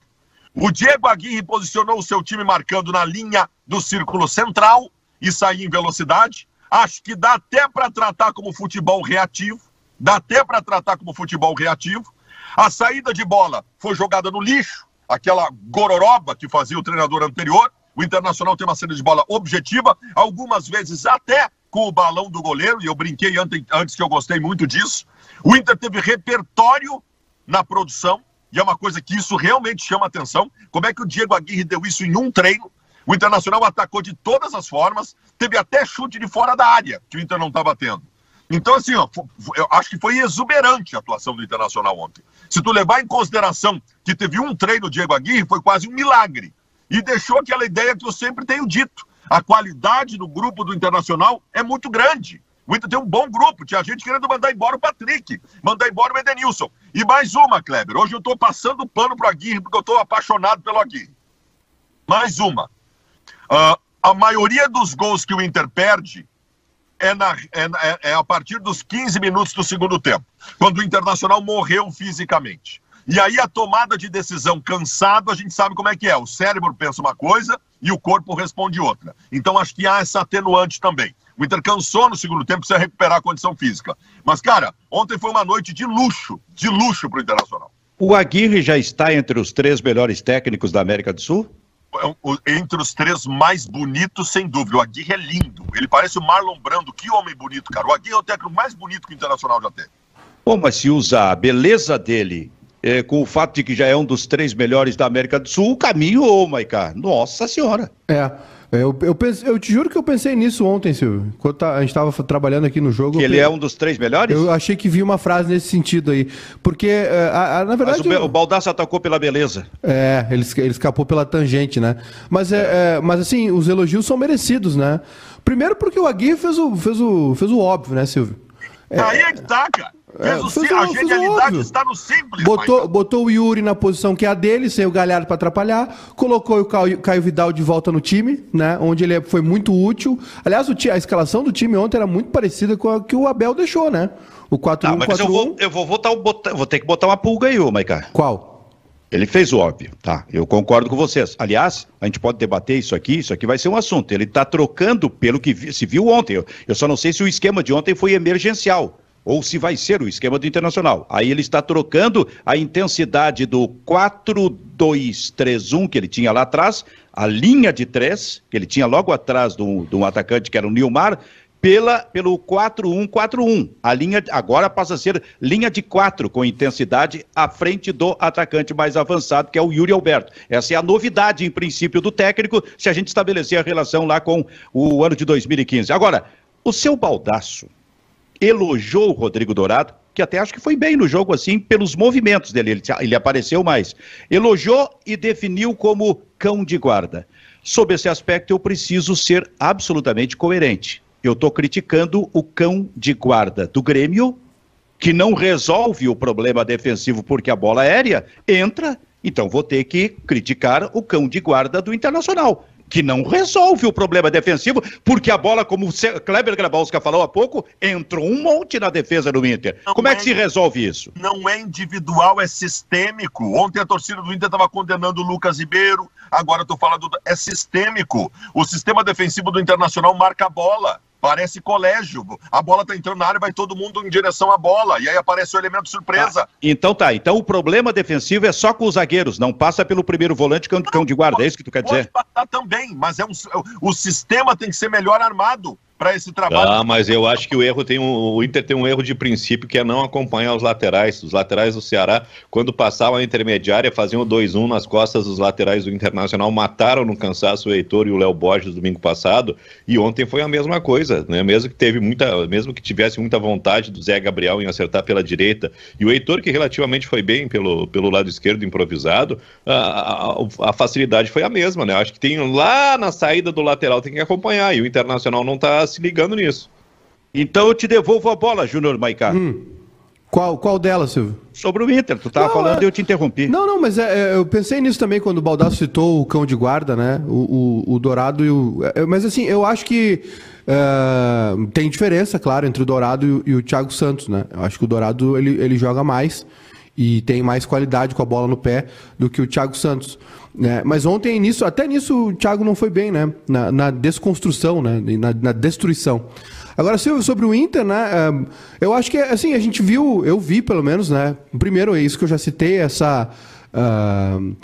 O Diego Aguirre posicionou o seu time marcando na linha do círculo central e sair em velocidade. Acho que dá até para tratar como futebol reativo. Dá até para tratar como futebol reativo. A saída de bola foi jogada no lixo, aquela gororoba que fazia o treinador anterior. O Internacional tem uma saída de bola objetiva, algumas vezes até com o balão do goleiro, e eu brinquei antes, que eu gostei muito disso. O Inter teve repertório na produção, e é uma coisa que isso realmente chama atenção. Como é que o Diego Aguirre deu isso em um treino? O Internacional atacou de todas as formas, teve até chute de fora da área, que o Inter não estava tendo. Então, assim, ó, eu acho que foi exuberante a atuação do Internacional ontem. Se tu levar em consideração que teve um treino Diego Aguirre, foi quase um milagre. E deixou aquela ideia que eu sempre tenho dito. A qualidade do grupo do Internacional é muito grande. O Inter tem um bom grupo. Tinha gente querendo mandar embora o Patrick, mandar embora o Edenilson. E mais uma, Kleber. Hoje eu estou passando pano pro Aguirre porque eu estou apaixonado pelo Aguirre. Mais uma. Uh, a maioria dos gols que o Inter perde é, na, é, é, é, a partir dos 15 minutos do segundo tempo, quando o Internacional morreu fisicamente. E aí a tomada de decisão cansado, a gente sabe como é que é. O cérebro pensa uma coisa e o corpo responde outra. Então acho que há essa atenuante também. O Inter cansou no segundo tempo, precisa recuperar a condição física. Mas, cara, ontem foi uma noite de luxo, de luxo para o Internacional. O Aguirre já está entre os três melhores técnicos da América do Sul? É entre os três mais bonitos, sem dúvida. O Aguirre é lindo. Ele parece o Marlon Brando. Que homem bonito, cara. O Aguirre é o técnico mais bonito que o Internacional já tem. Bom, mas se usar a beleza dele é, com o fato de que já é um dos três melhores da América do Sul, o caminho, ô, Maiká, nossa senhora. É. Eu, eu, pense, eu te juro que eu pensei nisso ontem, Silvio. Enquanto tá, a gente estava trabalhando aqui no jogo. Que ele é um dos três melhores? Eu achei que vi uma frase nesse sentido aí. Porque, é, a, a, na verdade. Mas o, eu... o Baldaço atacou pela beleza. É, ele, ele escapou pela tangente, né? Mas, é, é. mas assim, os elogios são merecidos, né? Primeiro porque o Aguirre fez o, fez o, fez o óbvio, né, Silvio? Aí é que tá, cara. É, fez o, a genialidade está no simples. Botou, botou o Yuri na posição que é a dele, sem o Galhardo para atrapalhar. Colocou o Caio, Caio, Vidal de volta no time, né? Onde ele foi muito útil. Aliás, o, a escalação do time ontem era muito parecida com a que o Abel deixou, né? O 4 1 ah, mas eu vou, eu vou, votar, vou ter que botar uma pulga aí, ô Maiká. Qual? Ele fez o óbvio, tá? Eu concordo com vocês. Aliás, a gente pode debater isso aqui, isso aqui vai ser um assunto. Ele está trocando pelo que se viu ontem. Eu só não sei se o esquema de ontem foi emergencial ou se vai ser o esquema do Internacional. Aí ele está trocando a intensidade do 4-2-3-1 que ele tinha lá atrás, a linha de três, que ele tinha logo atrás de um, atacante que era o Nilmar, pela, pelo 4-1-4-1. A linha agora passa a ser linha de quatro, com intensidade à frente do atacante mais avançado, que é o Yuri Alberto. Essa é a novidade, em princípio, do técnico, se a gente estabelecer a relação lá com o ano de 2015. Agora, o seu baldaço, elogiou o Rodrigo Dourado, que até acho que foi bem no jogo, assim, pelos movimentos dele. Ele, ele apareceu mais. Elogiou e definiu como cão de guarda. Sob esse aspecto, eu preciso ser absolutamente coerente. Eu estou criticando o cão de guarda do Grêmio, que não resolve o problema defensivo porque a bola aérea entra. Então vou ter que criticar o cão de guarda do Internacional que não resolve o problema defensivo, porque a bola, como o Kleber Grabowska falou há pouco, entrou um monte na defesa do Inter. Não como é, é, que se resolve isso? Não é individual, é sistêmico. Ontem a torcida do Inter estava condenando o Lucas Ribeiro, agora estou falando. É sistêmico. O sistema defensivo do Internacional marca a bola. Parece colégio. A bola tá entrando na área, vai todo mundo em direção à bola. E aí aparece o elemento surpresa. Ah, então tá. Então o problema defensivo é só com os zagueiros, não passa pelo primeiro volante cão, cão de guarda. é isso que tu quer dizer? Pode passar também, mas é um, o sistema tem que ser melhor armado para esse trabalho. Ah, mas eu acho que o erro tem um, o Inter tem um erro de princípio que é não acompanhar os laterais. Os laterais do Ceará, quando passavam a intermediária, faziam 2-1 nas costas dos laterais do Internacional, mataram no cansaço o Heitor e o Léo Borges domingo passado, e ontem foi a mesma coisa, né? Mesmo que teve muita, mesmo que tivesse muita vontade do Zé Gabriel em acertar pela direita, e o Heitor que relativamente foi bem pelo, pelo lado esquerdo improvisado, a, a, a facilidade foi a mesma, né? Acho que tem lá na saída do lateral tem que acompanhar, e o Internacional não está se ligando nisso. Então eu te devolvo a bola, Júnior Maicá. Hum. Qual, qual delas, Silvio? Sobre o Inter, tu estava falando e é... eu te interrompi. Não, não, mas é, é, eu pensei nisso também quando o Baldasso citou o cão de guarda, né? O, o, o Dourado e o. É, mas assim, eu acho que uh, tem diferença, claro, entre o Dourado e o, e o Thiago Santos, né? Eu acho que o Dourado ele, ele joga mais e tem mais qualidade com a bola no pé do que o Thiago Santos. Né? Mas ontem, nisso, até nisso, o Thiago não foi bem, né? Na, na desconstrução, né? Na, na destruição. Agora, sobre o Inter, né? Eu acho que, assim, a gente viu, eu vi pelo menos, né? Primeiro, é isso que eu já citei, essa. Uh,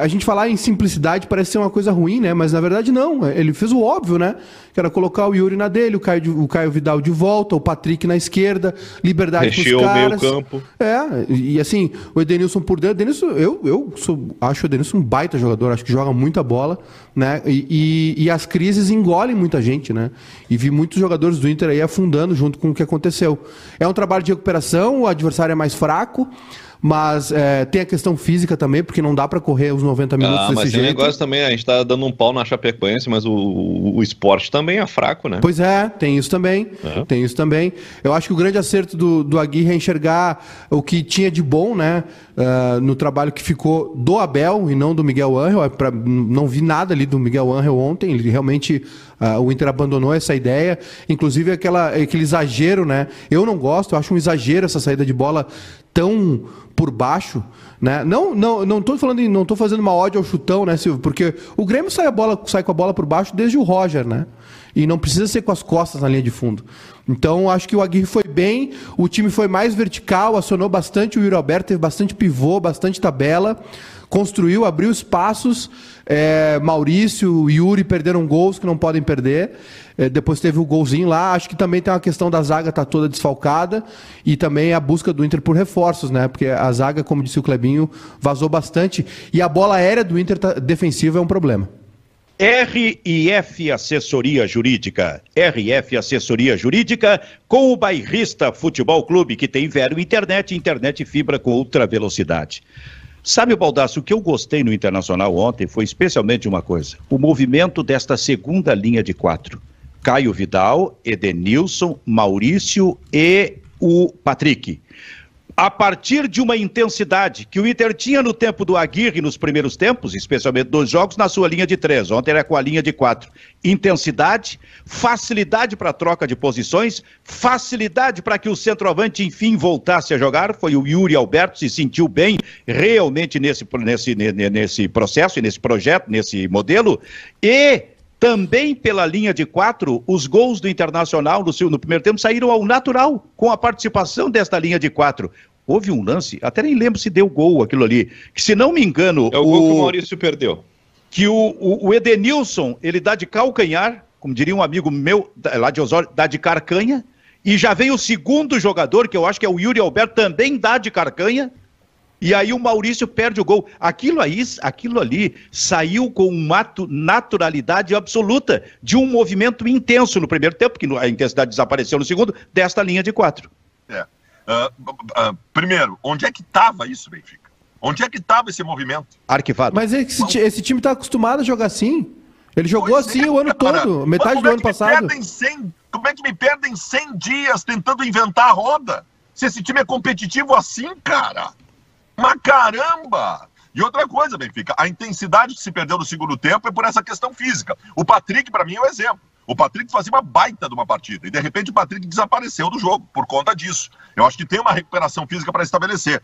a gente falar em simplicidade parece ser uma coisa ruim, né? Mas na verdade não. Ele fez o óbvio, né? Que era colocar o Yuri na dele, o Caio, o Caio Vidal de volta, o Patrick na esquerda, liberdade Recheou pros caras. o meio campo. É, e assim, o Edenilson por dentro. Edenilson, eu, eu sou, acho o Edenilson um baita jogador, acho que joga muita bola, né? E, e, e, as crises engolem muita gente, né? E vi muitos jogadores do Inter aí afundando junto com o que aconteceu. É um trabalho de recuperação, o adversário é mais fraco. Mas é, tem a questão física também, porque não dá para correr os 90 minutos ah, desse mas jeito. Mas tem negócio também, a gente tá dando um pau na Chapecoense, mas o, o, o esporte também é fraco, né? Pois é, tem isso também. É. Tem isso também. Eu acho que o grande acerto do, do Aguirre é enxergar o que tinha de bom, né? Uh, no trabalho que ficou do Abel e não do Miguel Angel. É pra, não vi nada ali do Miguel Angel ontem. Ele realmente. Uh, o Inter abandonou essa ideia. Inclusive aquela, aquele exagero, né? Eu não gosto, eu acho um exagero essa saída de bola tão por baixo, né? Não, não, não tô falando, em, não tô fazendo uma ódio ao chutão, né, Silvio? Porque o Grêmio sai a bola, sai com a bola por baixo desde o Roger, né? E não precisa ser com as costas na linha de fundo. Então, acho que o Aguirre foi bem, o time foi mais vertical, acionou bastante o Yuri Alberto, teve bastante pivô, bastante tabela, construiu, abriu espaços. É, Maurício, Yuri perderam gols que não podem perder. É, depois teve o golzinho lá. Acho que também tem uma questão da zaga tá toda desfalcada e também a busca do Inter por reforços, né? Porque a zaga, como disse o Clebinho, vazou bastante e a bola aérea do Inter tá, defensiva é um problema. RF Assessoria Jurídica. RF Assessoria Jurídica com o Bairrista Futebol Clube, que tem Vero Internet, internet fibra com ultra velocidade. Sabe, Baldasso, o que eu gostei no Internacional ontem foi especialmente uma coisa: o movimento desta segunda linha de quatro. Caio Vidal, Edenilson, Maurício e o Patrick. A partir de uma intensidade que o Inter tinha no tempo do Aguirre nos primeiros tempos, especialmente dos jogos, na sua linha de três. Ontem era com a linha de quatro. Intensidade, facilidade para troca de posições, facilidade para que o centroavante, enfim, voltasse a jogar. Foi o Yuri Alberto, se sentiu bem realmente nesse, nesse, nesse processo, nesse projeto, nesse modelo. E também pela linha de quatro, os gols do Internacional no, no primeiro tempo saíram ao natural, com a participação desta linha de quatro. Houve um lance, até nem lembro se deu gol aquilo ali, que se não me engano... É o, o gol que o Maurício perdeu. Que o, o, o Edenilson, ele dá de calcanhar, como diria um amigo meu lá de Osório, dá de carcanha, e já vem o segundo jogador, que eu acho que é o Yuri Alberto, também dá de carcanha, e aí o Maurício perde o gol. Aquilo aí, aquilo ali saiu com uma naturalidade absoluta de um movimento intenso no primeiro tempo, que a intensidade desapareceu no segundo, desta linha de quatro. É. Uh, uh, primeiro, onde é que estava isso, Benfica? Onde é que estava esse movimento? Arquivado. Mas esse, esse time está acostumado a jogar assim. Ele jogou pois assim é, o ano cara. todo, metade do é ano passado. 100, como é que me perdem 100 dias tentando inventar a roda? Se esse time é competitivo assim, cara. Mas caramba! E outra coisa, Benfica, a intensidade que se perdeu no segundo tempo é por essa questão física. O Patrick, para mim, é um exemplo. O Patrick fazia uma baita de uma partida e de repente o Patrick desapareceu do jogo por conta disso. Eu acho que tem uma recuperação física para estabelecer.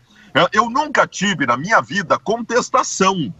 Eu, nunca tive na minha vida contestação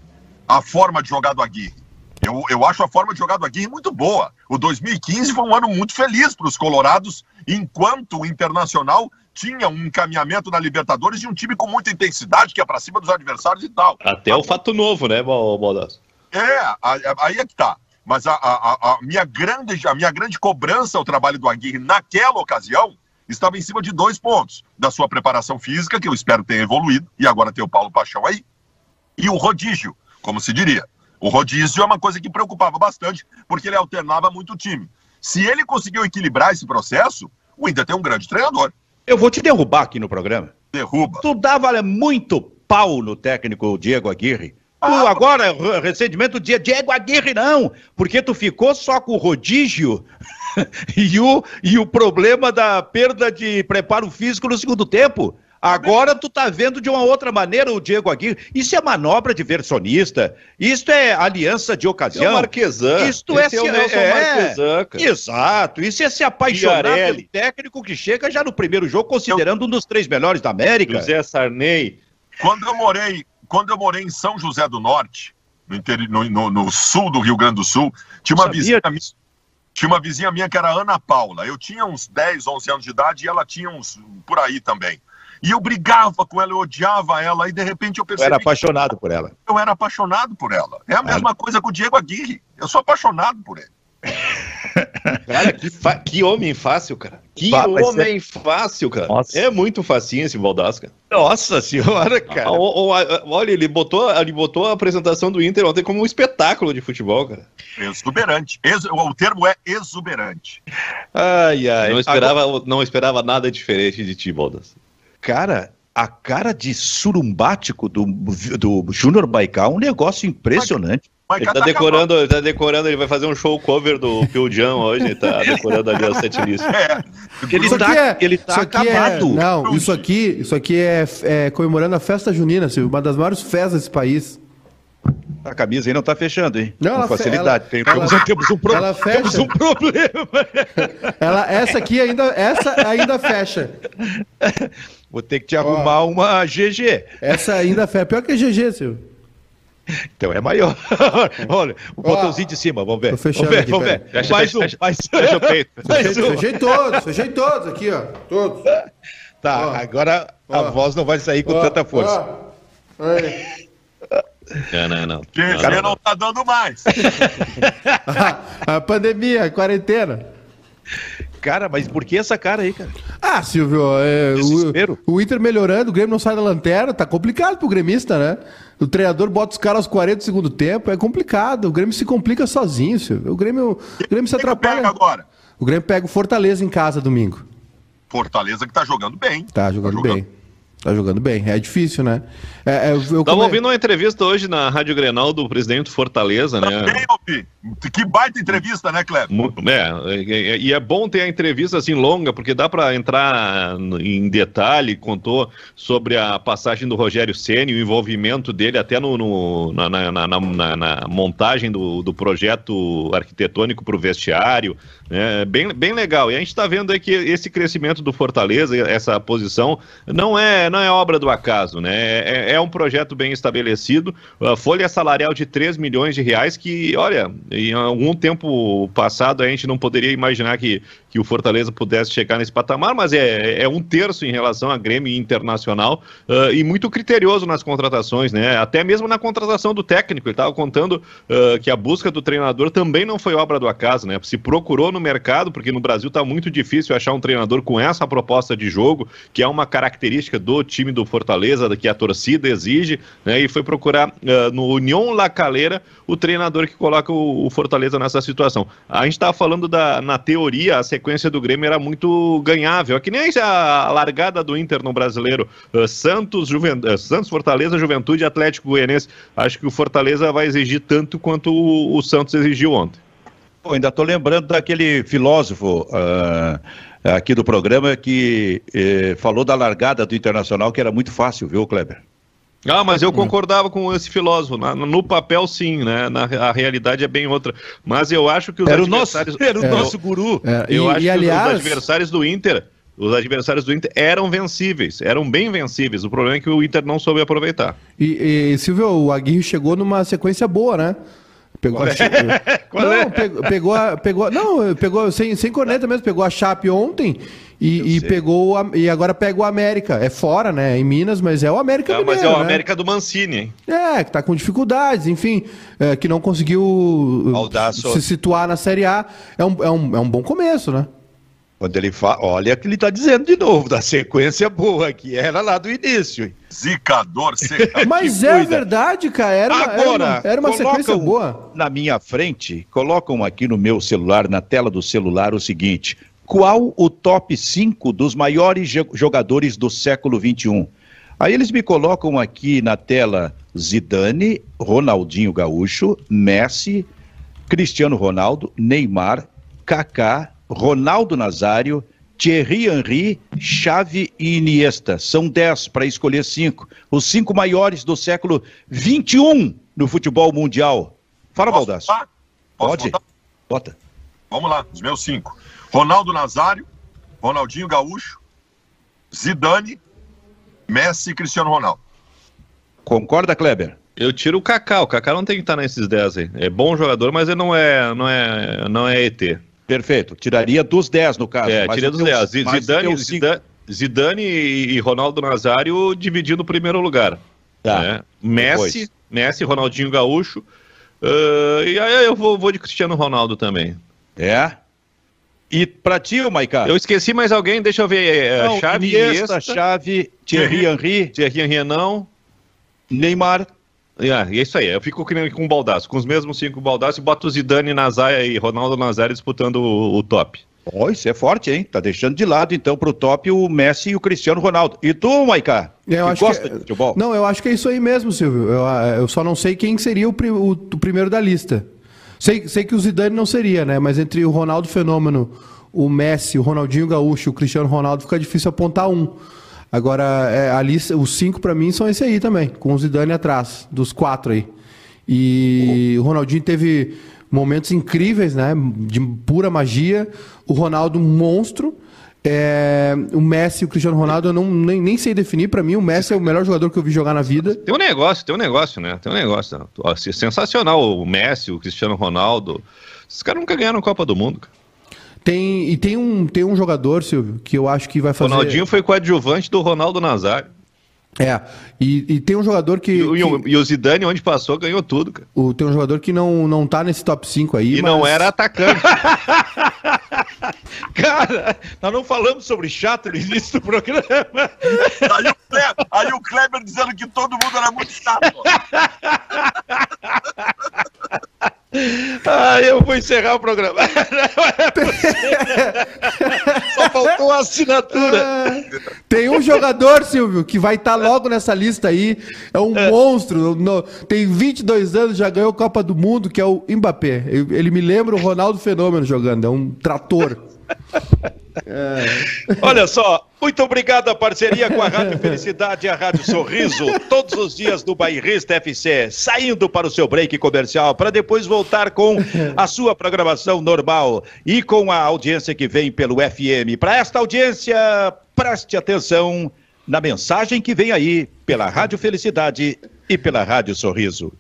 à forma de jogar do Aguirre. Eu, eu acho a forma de jogar do Aguirre muito boa. O 2015 foi um ano muito feliz para os Colorados, enquanto o Internacional tinha um encaminhamento na Libertadores de um time com muita intensidade, que é para cima dos adversários e tal. Até o fato novo, né, Baldasso? É, aí é que tá. Mas a, a, a, minha grande, a minha grande cobrança ao trabalho do Aguirre naquela ocasião estava em cima de dois pontos. Da sua preparação física, que eu espero tenha evoluído, e agora tem o Paulo Paixão aí, e o rodízio, como se diria. O rodízio é uma coisa que preocupava bastante, porque ele alternava muito o time. Se ele conseguiu equilibrar esse processo, o Inter tem um grande treinador. Eu vou te derrubar aqui no programa. Derruba. Tu dava muito pau no técnico Diego Aguirre Tu agora, recentemente, tu dizia Diego Aguirre, não, porque tu ficou só com o rodízio e, o, e o problema da perda de preparo físico no segundo tempo. Agora tu tá vendo de uma outra maneira o Diego Aguirre. Isso é manobra diversionista. Isso é aliança de ocasião. É o Marquesan. Isto é, se, é, é Marquesan, Exato. Isso é se apaixonar pelo técnico que chega já no primeiro jogo, considerando Eu... um dos três melhores da América. José Sarney. Quando eu morei, quando eu morei em São José do Norte, no, no, no sul do Rio Grande do Sul, tinha uma vizinha tinha uma vizinha minha que era Ana Paula. Eu tinha uns 10, 11 anos de idade e ela tinha uns por aí também. E eu brigava com ela, eu odiava ela, e de repente eu percebi. Eu era apaixonado por ela. Eu era apaixonado por ela. É a mesma coisa com o Diego Aguirre. Eu sou apaixonado por ele. Cara, que, que, homem fácil, cara. Que homem fácil, cara. Nossa. É muito facinho esse Baldasca. Nossa senhora, cara. Ah, olha, ele botou, ele botou a apresentação do Inter ontem como um espetáculo de futebol, cara. Exuberante. Ex, o termo é exuberante. Ai, ai. Não esperava, Agora... não esperava nada diferente de ti, Baldas. Cara, a cara de surumbático do, do Júnior Baikal é um negócio impressionante. Ele tá, decorando, ele tá decorando, ele vai fazer um show cover do Phil Jam hoje, tá decorando ali a setlist. É. Ele isso tá, é, ele tá é- acabado. É, não, isso aqui, isso aqui é, é, comemorando a festa junina, Silvio, uma das maiores festas desse país. A camisa aí não tá fechando, hein? Não, Com facilidade. Ela, temos, ela, temos, um pro... ela fecha. temos um problema. Ela, essa aqui ainda, essa ainda fecha. Vou ter que te arrumar uma GG. Essa ainda fecha. Pior que a GG, Silvio. Então é maior. Olha, o botãozinho de cima, vamos ver. Tô fechando vamos ver, aqui, vamos ver. Fecha, mais fecha, um, mais fecha o peito. Mais um. Fechei todos, fechei todos aqui, ó. Todos. Tá, ó. agora ó. a voz não vai sair com ó. tanta força. Não, não, não. GG não, não tá dando mais. a, a pandemia, a quarentena. Cara, mas por que essa cara aí, cara? Ah, Silvio, é, o, o, Inter melhorando, o Grêmio não sai da lanterna, tá complicado pro gremista, né? O treinador bota os caras aos 40 do segundo tempo, é complicado. O Grêmio se complica sozinho, Silvio. O Grêmio, o Grêmio se atrapalha. agora? O Grêmio pega o Fortaleza em casa domingo. Fortaleza que tá jogando bem. Tá jogando, tá jogando bem. Tá jogando bem. É difícil, né? É, é, eu Tava come... ouvindo uma entrevista hoje na Rádio Grenal do presidente do Fortaleza, né? Também. Que baita entrevista, né, Cleber? É, e é bom ter a entrevista assim longa, porque dá para entrar em detalhe, contou sobre a passagem do Rogério Ceni, o envolvimento dele até no, no na, na, na, na, montagem do, do projeto arquitetônico para o vestiário, né? Bem, bem legal. E a gente está vendo aí que esse crescimento do Fortaleza, essa posição, não é, não é obra do acaso, né? É, é um projeto bem estabelecido. A folha salarial de 3 milhões de reais que, olha, em algum tempo passado a gente não poderia imaginar que, que o Fortaleza pudesse chegar nesse patamar, mas é, é um terço em relação a Grêmio Internacional uh, e muito criterioso nas contratações, né? Até mesmo na contratação do técnico. Ele estava contando uh, que a busca do treinador também não foi obra do acaso, né? Se procurou no mercado, porque no Brasil está muito difícil achar um treinador com essa proposta de jogo, que é uma característica do time do Fortaleza, que a torcida exige, né? E foi procurar uh, no União La Calera o treinador que coloca o, o Fortaleza nessa situação. A gente estava falando da, na teoria, a sequência do Grêmio era muito ganhável. É que nem a, largada do Inter no brasileiro. Uh, Santos, Juven... Uh, Santos, Fortaleza, Juventude Atlético Goianense. Acho que o Fortaleza vai exigir tanto quanto o, o Santos exigiu ontem. Pô, ainda estou lembrando daquele filósofo uh, aqui do programa que falou da largada do Internacional, que era muito fácil, viu, Kleber? Ah, mas eu concordava com esse filósofo. no papel, sim, né? Na, a realidade é bem outra. Mas eu acho que os era adversários. O nosso, era o é, nosso guru. É, eu e, acho e, que aliás... os adversários do Inter. Os adversários do Inter eram vencíveis, eram bem vencíveis. O problema é que o Inter não soube aproveitar. E, e Silvio, o Aguirre chegou numa sequência boa, né? Pegou a chape. não, é? pegou, pegou, a, pegou. Não, pegou sem, sem corneta mesmo, pegou a chape ontem e, e pegou a, e agora pega o América. É fora, né? Em Minas, mas é o América Mineiro, Mas é o né? América do Mancini, hein? É, que tá com dificuldades, enfim, é, que não conseguiu Audaço. se situar na Série A. É um, é um, é um bom começo, né? Quando ele fala, olha o que ele está dizendo de novo, da sequência boa, que era lá do início. Zicador, secador. Mas é verdade, cara. Era uma, Agora, era uma, era uma sequência boa. Na minha frente, colocam aqui no meu celular, na tela do celular, o seguinte: qual o top 5 dos maiores jogadores do século XXI? Aí eles me colocam aqui na tela Zidane, Ronaldinho Gaúcho, Messi, Cristiano Ronaldo, Neymar, Kaká, Ronaldo Nazário, Thierry Henry, Xavi e Iniesta. São dez para escolher cinco. Os cinco maiores do século XXI no futebol mundial. Fala, Baldasso. Pode. Botar? Bota. Vamos lá, os meus cinco. Ronaldo Nazário, Ronaldinho Gaúcho, Zidane, Messi e Cristiano Ronaldo. Concorda, Kleber? Eu tiro o Kaká. O Kaká não tem que estar nesses 10 aí. É bom jogador, mas ele não é, não é, não é ET. Perfeito. Tiraria dos 10 no caso. É, tiraria dos 10. Zidane, Zidane, Zidane e Ronaldo Nazário dividindo o primeiro lugar. Tá. Né? Messi, Messi, Ronaldinho Gaúcho. Uh, e aí eu vou, vou de Cristiano Ronaldo também. É? E pra ti, Maiká? Eu esqueci mais alguém, deixa eu ver. É, não, Chave, Iniesta, Chave, Thierry Henry. Thierry Henry não. Neymar. É, é isso aí. Eu fico com o Baldaço, com os mesmos cinco Baldaço e boto o Zidane, Nazária e Ronaldo Nazário disputando o, o top. Ó, oh, isso é forte, hein? Tá deixando de lado, então, pro top o Messi e o Cristiano Ronaldo. E tu, Maiká? Eu acho gosta que... de futebol? Não, eu acho que é isso aí mesmo, Silvio. Eu, eu só não sei quem seria o, o, o, primeiro da lista. Sei, sei que o Zidane não seria, né? Mas entre o Ronaldo Fenômeno, o Messi, o Ronaldinho Gaúcho, o Cristiano Ronaldo, fica difícil apontar um. Agora, é, a lista, os cinco para mim são esse aí também, com o Zidane atrás, dos quatro aí. E o Ronaldinho teve momentos incríveis, né? De pura magia. O Ronaldo, monstro. É, o Messi e o Cristiano Ronaldo, eu não, nem, nem sei definir. Para mim, o Messi é o melhor jogador que eu vi jogar na vida. Tem um negócio, tem um negócio, né? Tem um negócio. Sensacional o Messi, o Cristiano Ronaldo. Esses caras nunca ganharam Copa do Mundo, cara. Tem, e tem um, tem um jogador, Silvio, que eu acho que vai fazer. Ronaldinho foi coadjuvante do Ronaldo Nazário. É, e, e, tem um jogador que. E, que... e, o Zidane, onde passou, ganhou tudo, cara. O, tem um jogador que não, não tá nesse top 5 aí. E mas... não era atacante. cara, nós não falamos sobre chato no início do programa. Aí o, Kleber, aí o Kleber dizendo que todo mundo era muito chato. Ah, eu vou encerrar o programa. Só faltou a assinatura. Tem um jogador, Silvio, que vai estar tá logo nessa lista aí. É um é. monstro. No, tem 22 anos, já ganhou Copa do Mundo, que é o Mbappé. Ele me lembra o Ronaldo Fenômeno jogando. É um trator. É. Olha só, muito obrigado a parceria com a Rádio Felicidade e a Rádio Sorriso, todos os dias do Bairrista FC, saindo para o seu break comercial, para depois voltar com a sua programação normal e com a audiência que vem pelo FM. Para esta audiência, preste atenção na mensagem que vem aí pela Rádio Felicidade e pela Rádio Sorriso.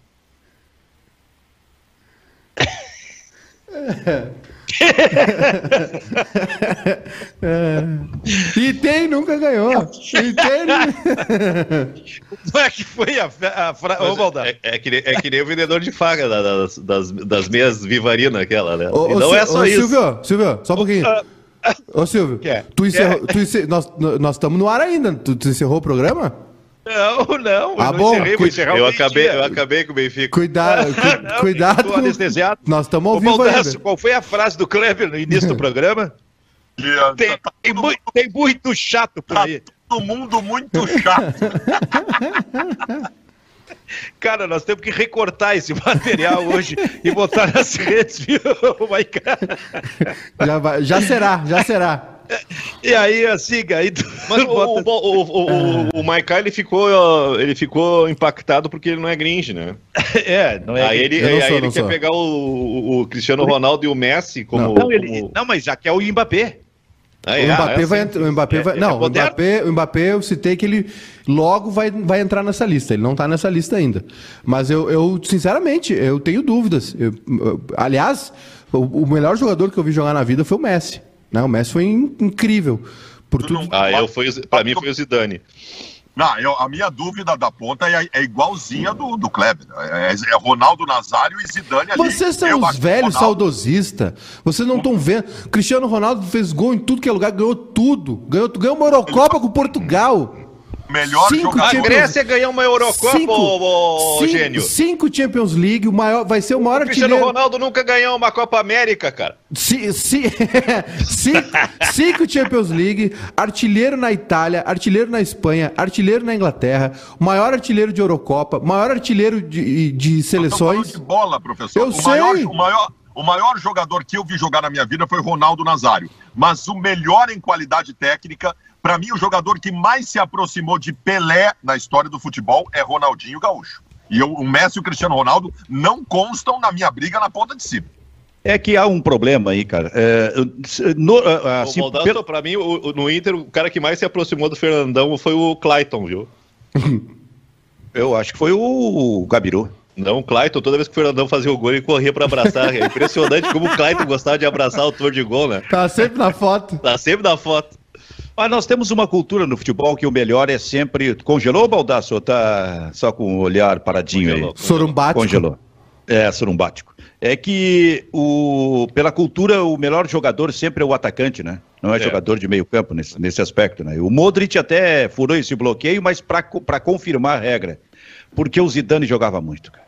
é. E tem, nunca ganhou. E tem. Como é que foi a, a frase? É, é, que, é que nem o vendedor de faga das, das, das meias Vivarina, aquela, né? Ô, e não é só isso. Silvio, Silvio, só um pouquinho. Ô, Silvio, tu encerrou, tu encerrou, nós estamos no ar ainda. Tu, tu encerrou o programa? Não, não. Ah, bom. Encerrei, cu... eu, acabei, eu acabei com o Benfica. Cuidado, cu... não, cuidado. Com... Anestesiado. Nós estamos ao vivo ainda. Qual foi a frase do Kleber no início do programa? tem, tem, muito, tem, muito chato por tá aí. Todo mundo muito chato. Cara, nós temos que recortar esse material hoje e botar nas redes, viu, Já, vai, já será, já será. E aí, assim, aí tu Mas o, o, o, o, Maikai, ele ficou, ele ficou impactado porque ele não é gringe, né? É, não é Aí ele, aí, sou, aí ele quer pegar o, o, Cristiano Ronaldo e o Messi como... Não, não, ele, não mas já quer o Mbappé. Ah, é, o Mbappé, é vai, assim. o Mbappé vai. É, não, é o Mbappé, o Mbappé, eu citei que ele logo vai, vai entrar nessa lista. Ele não está nessa lista ainda. Mas eu, eu sinceramente, eu tenho dúvidas. Eu, eu, aliás, o, o, melhor jogador que eu vi jogar na vida foi o Messi. Né? O Messi foi in, incrível. Por tudo. Ah, eu fui, para mim foi o Zidane. Não, eu, a minha dúvida da ponta é, é igualzinha do, do Kleber. É, é, Ronaldo Nazário e Zidane ali. Vocês são os velhos saudosistas. Vocês não estão vendo. Cristiano Ronaldo fez gol em tudo que é lugar, ganhou tudo. Ganhou, ganhou uma Eurocopa com Portugal. Melhor Cinco jogador. A Champions- Grécia ganhou uma Eurocopa, Cinco- ô, gênio. cinco Champions League, o maior, vai ser o maior O Cristiano artilheiro. Ronaldo nunca ganhou uma Copa América, cara. Ci- ci- cinco, cinco Champions League, artilheiro na Itália, artilheiro na Espanha, artilheiro na Inglaterra, o maior artilheiro de Eurocopa, maior artilheiro de, de seleções. de bola, professor. Eu o sei. Maior, o, maior, o maior jogador que eu vi jogar na minha vida foi Ronaldo Nazário. Mas o melhor em qualidade técnica, para mim, o jogador que mais se aproximou de Pelé na história do futebol é Ronaldinho Gaúcho. E eu, o Messi e o Cristiano Ronaldo não constam na minha briga na ponta de cima. É que há um problema aí, cara. É, no, assim, Baldasso, pelo- pra mim, o- o- no Inter, o cara que mais se aproximou do Fernandão foi o Clayton, viu? eu acho que foi o Gabiru. Não, o Clayton, toda vez que o Fernandão fazia o gol, ele corria pra abraçar. É impressionante como o Clayton gostava de abraçar o autor de gol, né? Tá sempre na foto. Tá sempre na foto. Mas nós temos uma cultura no futebol que o melhor é sempre. Congelou, Baldasso? Ou tá só com o olhar paradinho Congelou. aí? Sorumbático. Congelou. É, surumbático. É que o, pela cultura o melhor jogador sempre é o atacante, né? Não é, É. jogador de meio campo nesse, nesse aspecto, né? O Modric até furou esse bloqueio, mas para confirmar a regra. Porque o Zidane jogava muito, cara.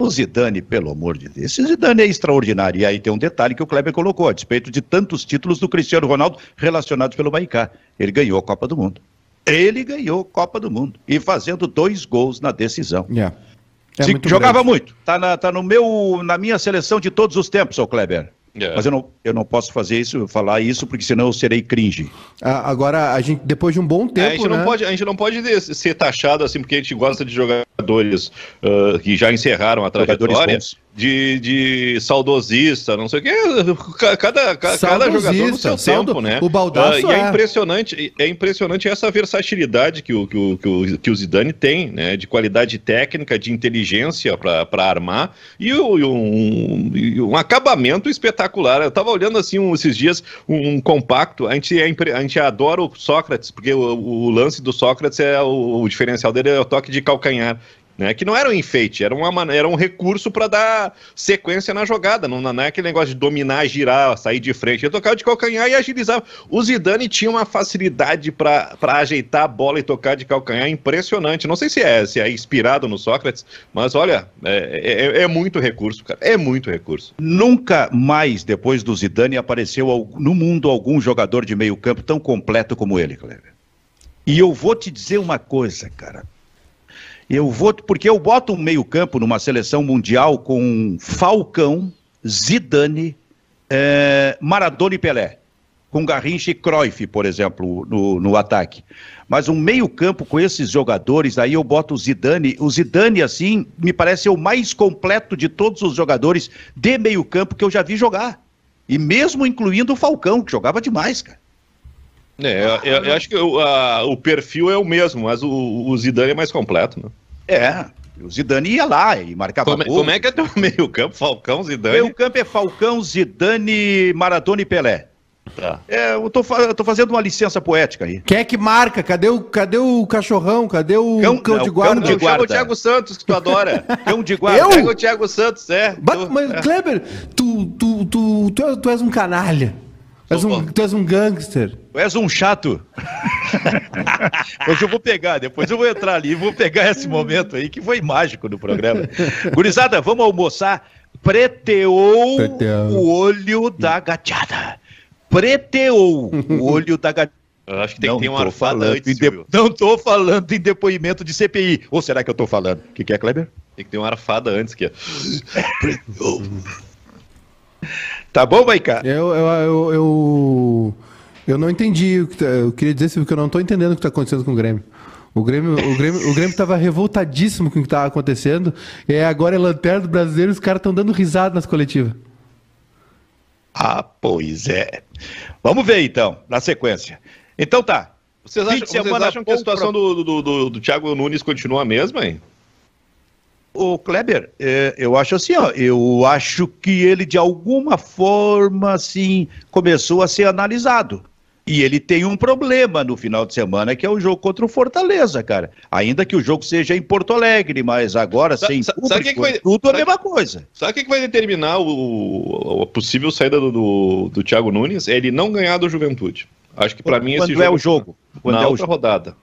O Zidane, pelo amor de Deus, esse Zidane é extraordinário. E aí tem um detalhe que o Kleber colocou, a despeito de tantos títulos do Cristiano Ronaldo relacionados pelo Maicá. Ele ganhou a Copa do Mundo. Ele ganhou a Copa do Mundo. E fazendo dois gols na decisão. Yeah. É Se- muito jogava grande. muito. Tá, na, tá no meu, na minha seleção de todos os tempos, ô Kleber. É. Mas eu não, eu não posso fazer isso, falar isso, porque senão eu serei cringe. Ah, Agora, a gente, depois de um bom É, a, tempo, gente né? não pode, a gente não pode de- ser taxado assim, porque a gente gosta de jogadores ah, que já encerraram a Jogadores trajetória. De, de saudosista, não sei o. Ca- Cada, ca- cada jogador no seu tempo, né? o Baldasso Ah, e é, é. impressionante, é impressionante essa versatilidade que o, que o, que o, que o Zidane tem, né? De qualidade técnica, de inteligência para armar e, o- um, e um acabamento espetacular. Eu tava olhando assim um- esses dias um, um compacto. A gente, é a gente adora o Sócrates, porque o, o lance do Sócrates é o, o diferencial dele é o toque de calcanhar. Né, que não era um enfeite, era, uma, era um recurso para dar sequência na jogada. Não, não é aquele negócio de dominar, girar, sair de frente. Ele tocava de calcanhar e agilizava. O Zidane tinha uma facilidade para ajeitar a bola e tocar de calcanhar impressionante. Não sei se é, se é inspirado no Sócrates, mas olha, é, é- é muito recurso, cara. É muito recurso. Nunca mais, depois do Zidane, apareceu no mundo algum jogador de meio campo tão completo como ele, Kleber. E eu vou te dizer uma coisa, cara. Eu vou, porque eu boto um meio campo numa seleção mundial com Falcão, Zidane, eh, Maradona e Pelé. Com Garrincha e Cruyff, por exemplo, no, no ataque. Mas um meio campo com esses jogadores, aí eu boto o Zidane. O Zidane, assim, me parece o mais completo de todos os jogadores de meio campo que eu já vi jogar. E mesmo incluindo o Falcão, que jogava demais, cara. É, eu, eu- eu acho que o, a- o perfil é o mesmo, mas o, o Zidane é mais completo, né? É, o Zidane ia lá e marcava Como, é- gol. como é que é teu meio campo, Falcão, Zidane? Meio campo é Falcão, Zidane, Maradona e Pelé. Tá. É, eu tô, eu tô fazendo uma licença poética aí. Quem é que marca? Cadê o, cadê o cachorrão? Cadê o Cão- cão, não, de cão guarda? de Não, chama guarda. o Thiago Santos, que tu adora. Cão de guarda. Eu? Pega o Thiago Santos, é. Ba- Tu- Mas, é. Kleber, tu, tu, tu, tu, tu és um canalha. Tu és um, tu és um gangster. Tu és um chato. Hoje eu vou pegar, depois eu vou entrar ali e vou pegar esse momento aí que foi mágico no programa. Gurizada, vamos almoçar. Preteou Preteou. o olho da gateada. Preteou o olho da gateada. Eu acho que tem não que ter um tô arfada antes, de-. Não tô falando em depoimento de CPI. Ou será que eu tô falando? O que, que é, Kleber? Tem que ter uma arfada antes, que é. Tá bom, Maicá? Eu, eu, eu, eu, eu não entendi. o que tá- Eu queria dizer Silvio, que eu não tô entendendo o que tá acontecendo com o Grêmio. O Grêmio, o Grêmio, o Grêmio tava revoltadíssimo com o que tava acontecendo. E aí agora é lanterna do brasileiro e os caras estão dando risada nas coletivas. Ah, pois é. Vamos ver então, na sequência. Então tá. Vocês acham, vocês acham que a bom situação do, do, do, do Thiago Nunes continua a mesma, hein? Ô, Kleber, é, eu acho assim, ó, eu acho que ele de alguma forma, assim, começou a ser analisado. E ele tem um problema no final de semana, que é o jogo contra o Fortaleza, cara. Ainda que o jogo seja em Porto Alegre, mas agora Sa- sem público, sabe o que que vai- tudo é a sabe- mesma coisa. Sabe o que, que vai determinar o, a possível saída do, do, do Thiago Nunes? É ele não ganhar do Juventude. Acho que pra mim esse Quando jogo. é o jogo? Quando na é o outra jogo? rodada.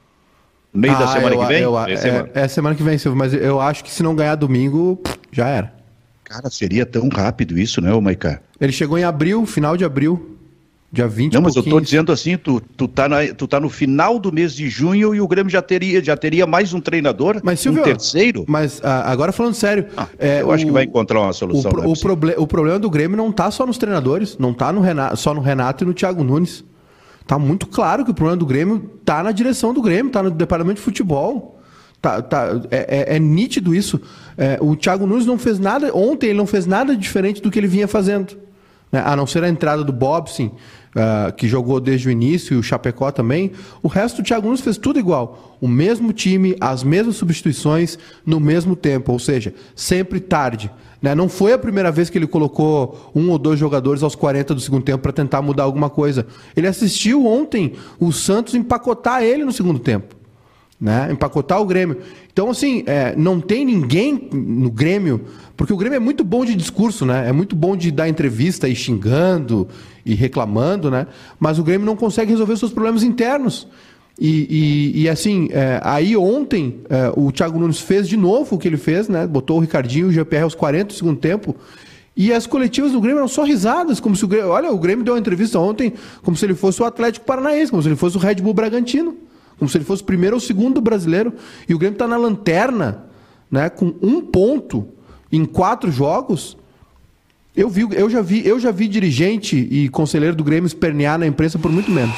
Meio ah, da semana eu, que vem? Eu, é, semana. É, semana que vem, Silvio, mas eu acho que se não ganhar domingo, já era. Cara, seria tão rápido isso, né, Maiká? Ele chegou em abril, final de abril. Dia 20 Não, mas eu tô dizendo assim, tu, tu, tá na, tu tá no final do mês de junho e o Grêmio já teria, já teria mais um treinador, mas, Silvio, um terceiro. Mas ah, agora falando sério... Ah, é, eu o, acho que vai encontrar uma solução. O, o, proble o problema do Grêmio não tá só nos treinadores, não tá no Renato, só no Renato e no Thiago Nunes. Tá muito claro que o problema do Grêmio tá na direção do Grêmio, tá no departamento de futebol. Tá, tá, é, é, é nítido isso. É, o Thiago Nunes não fez nada. Ontem ele não fez nada diferente do que ele vinha fazendo. Né? A não ser a entrada do Bobson, uh, que jogou desde o início, e o Chapecó também. O resto, o Thiago Nunes fez tudo igual. O mesmo time, as mesmas substituições, no mesmo tempo. Ou seja, sempre tarde. Né? Não foi a primeira vez que ele colocou um ou dois jogadores aos 40 do segundo tempo para tentar mudar alguma coisa. Ele assistiu ontem o Santos empacotar ele no segundo tempo. Né? Empacotar o Grêmio. Então, assim, é, não tem ninguém no Grêmio, porque o Grêmio é muito bom de discurso, né? É muito bom de dar entrevista e xingando e reclamando, né? Mas o Grêmio não consegue resolver seus problemas internos. E, e, e assim, é, aí ontem é, o Thiago Nunes fez de novo o que ele fez, né? Botou o Ricardinho e o GPR aos 40 do segundo tempo. E as coletivas do Grêmio eram só risadas, como se o Grêmio. Olha, o Grêmio deu uma entrevista ontem como se ele fosse o Atlético Paranaense, como se ele fosse o Red Bull Bragantino, como se ele fosse o primeiro ou o segundo brasileiro. E o Grêmio está na lanterna, né? Com um ponto em quatro jogos. Eu, vi, eu, já vi, eu já vi dirigente e conselheiro do Grêmio espernear na imprensa por muito menos.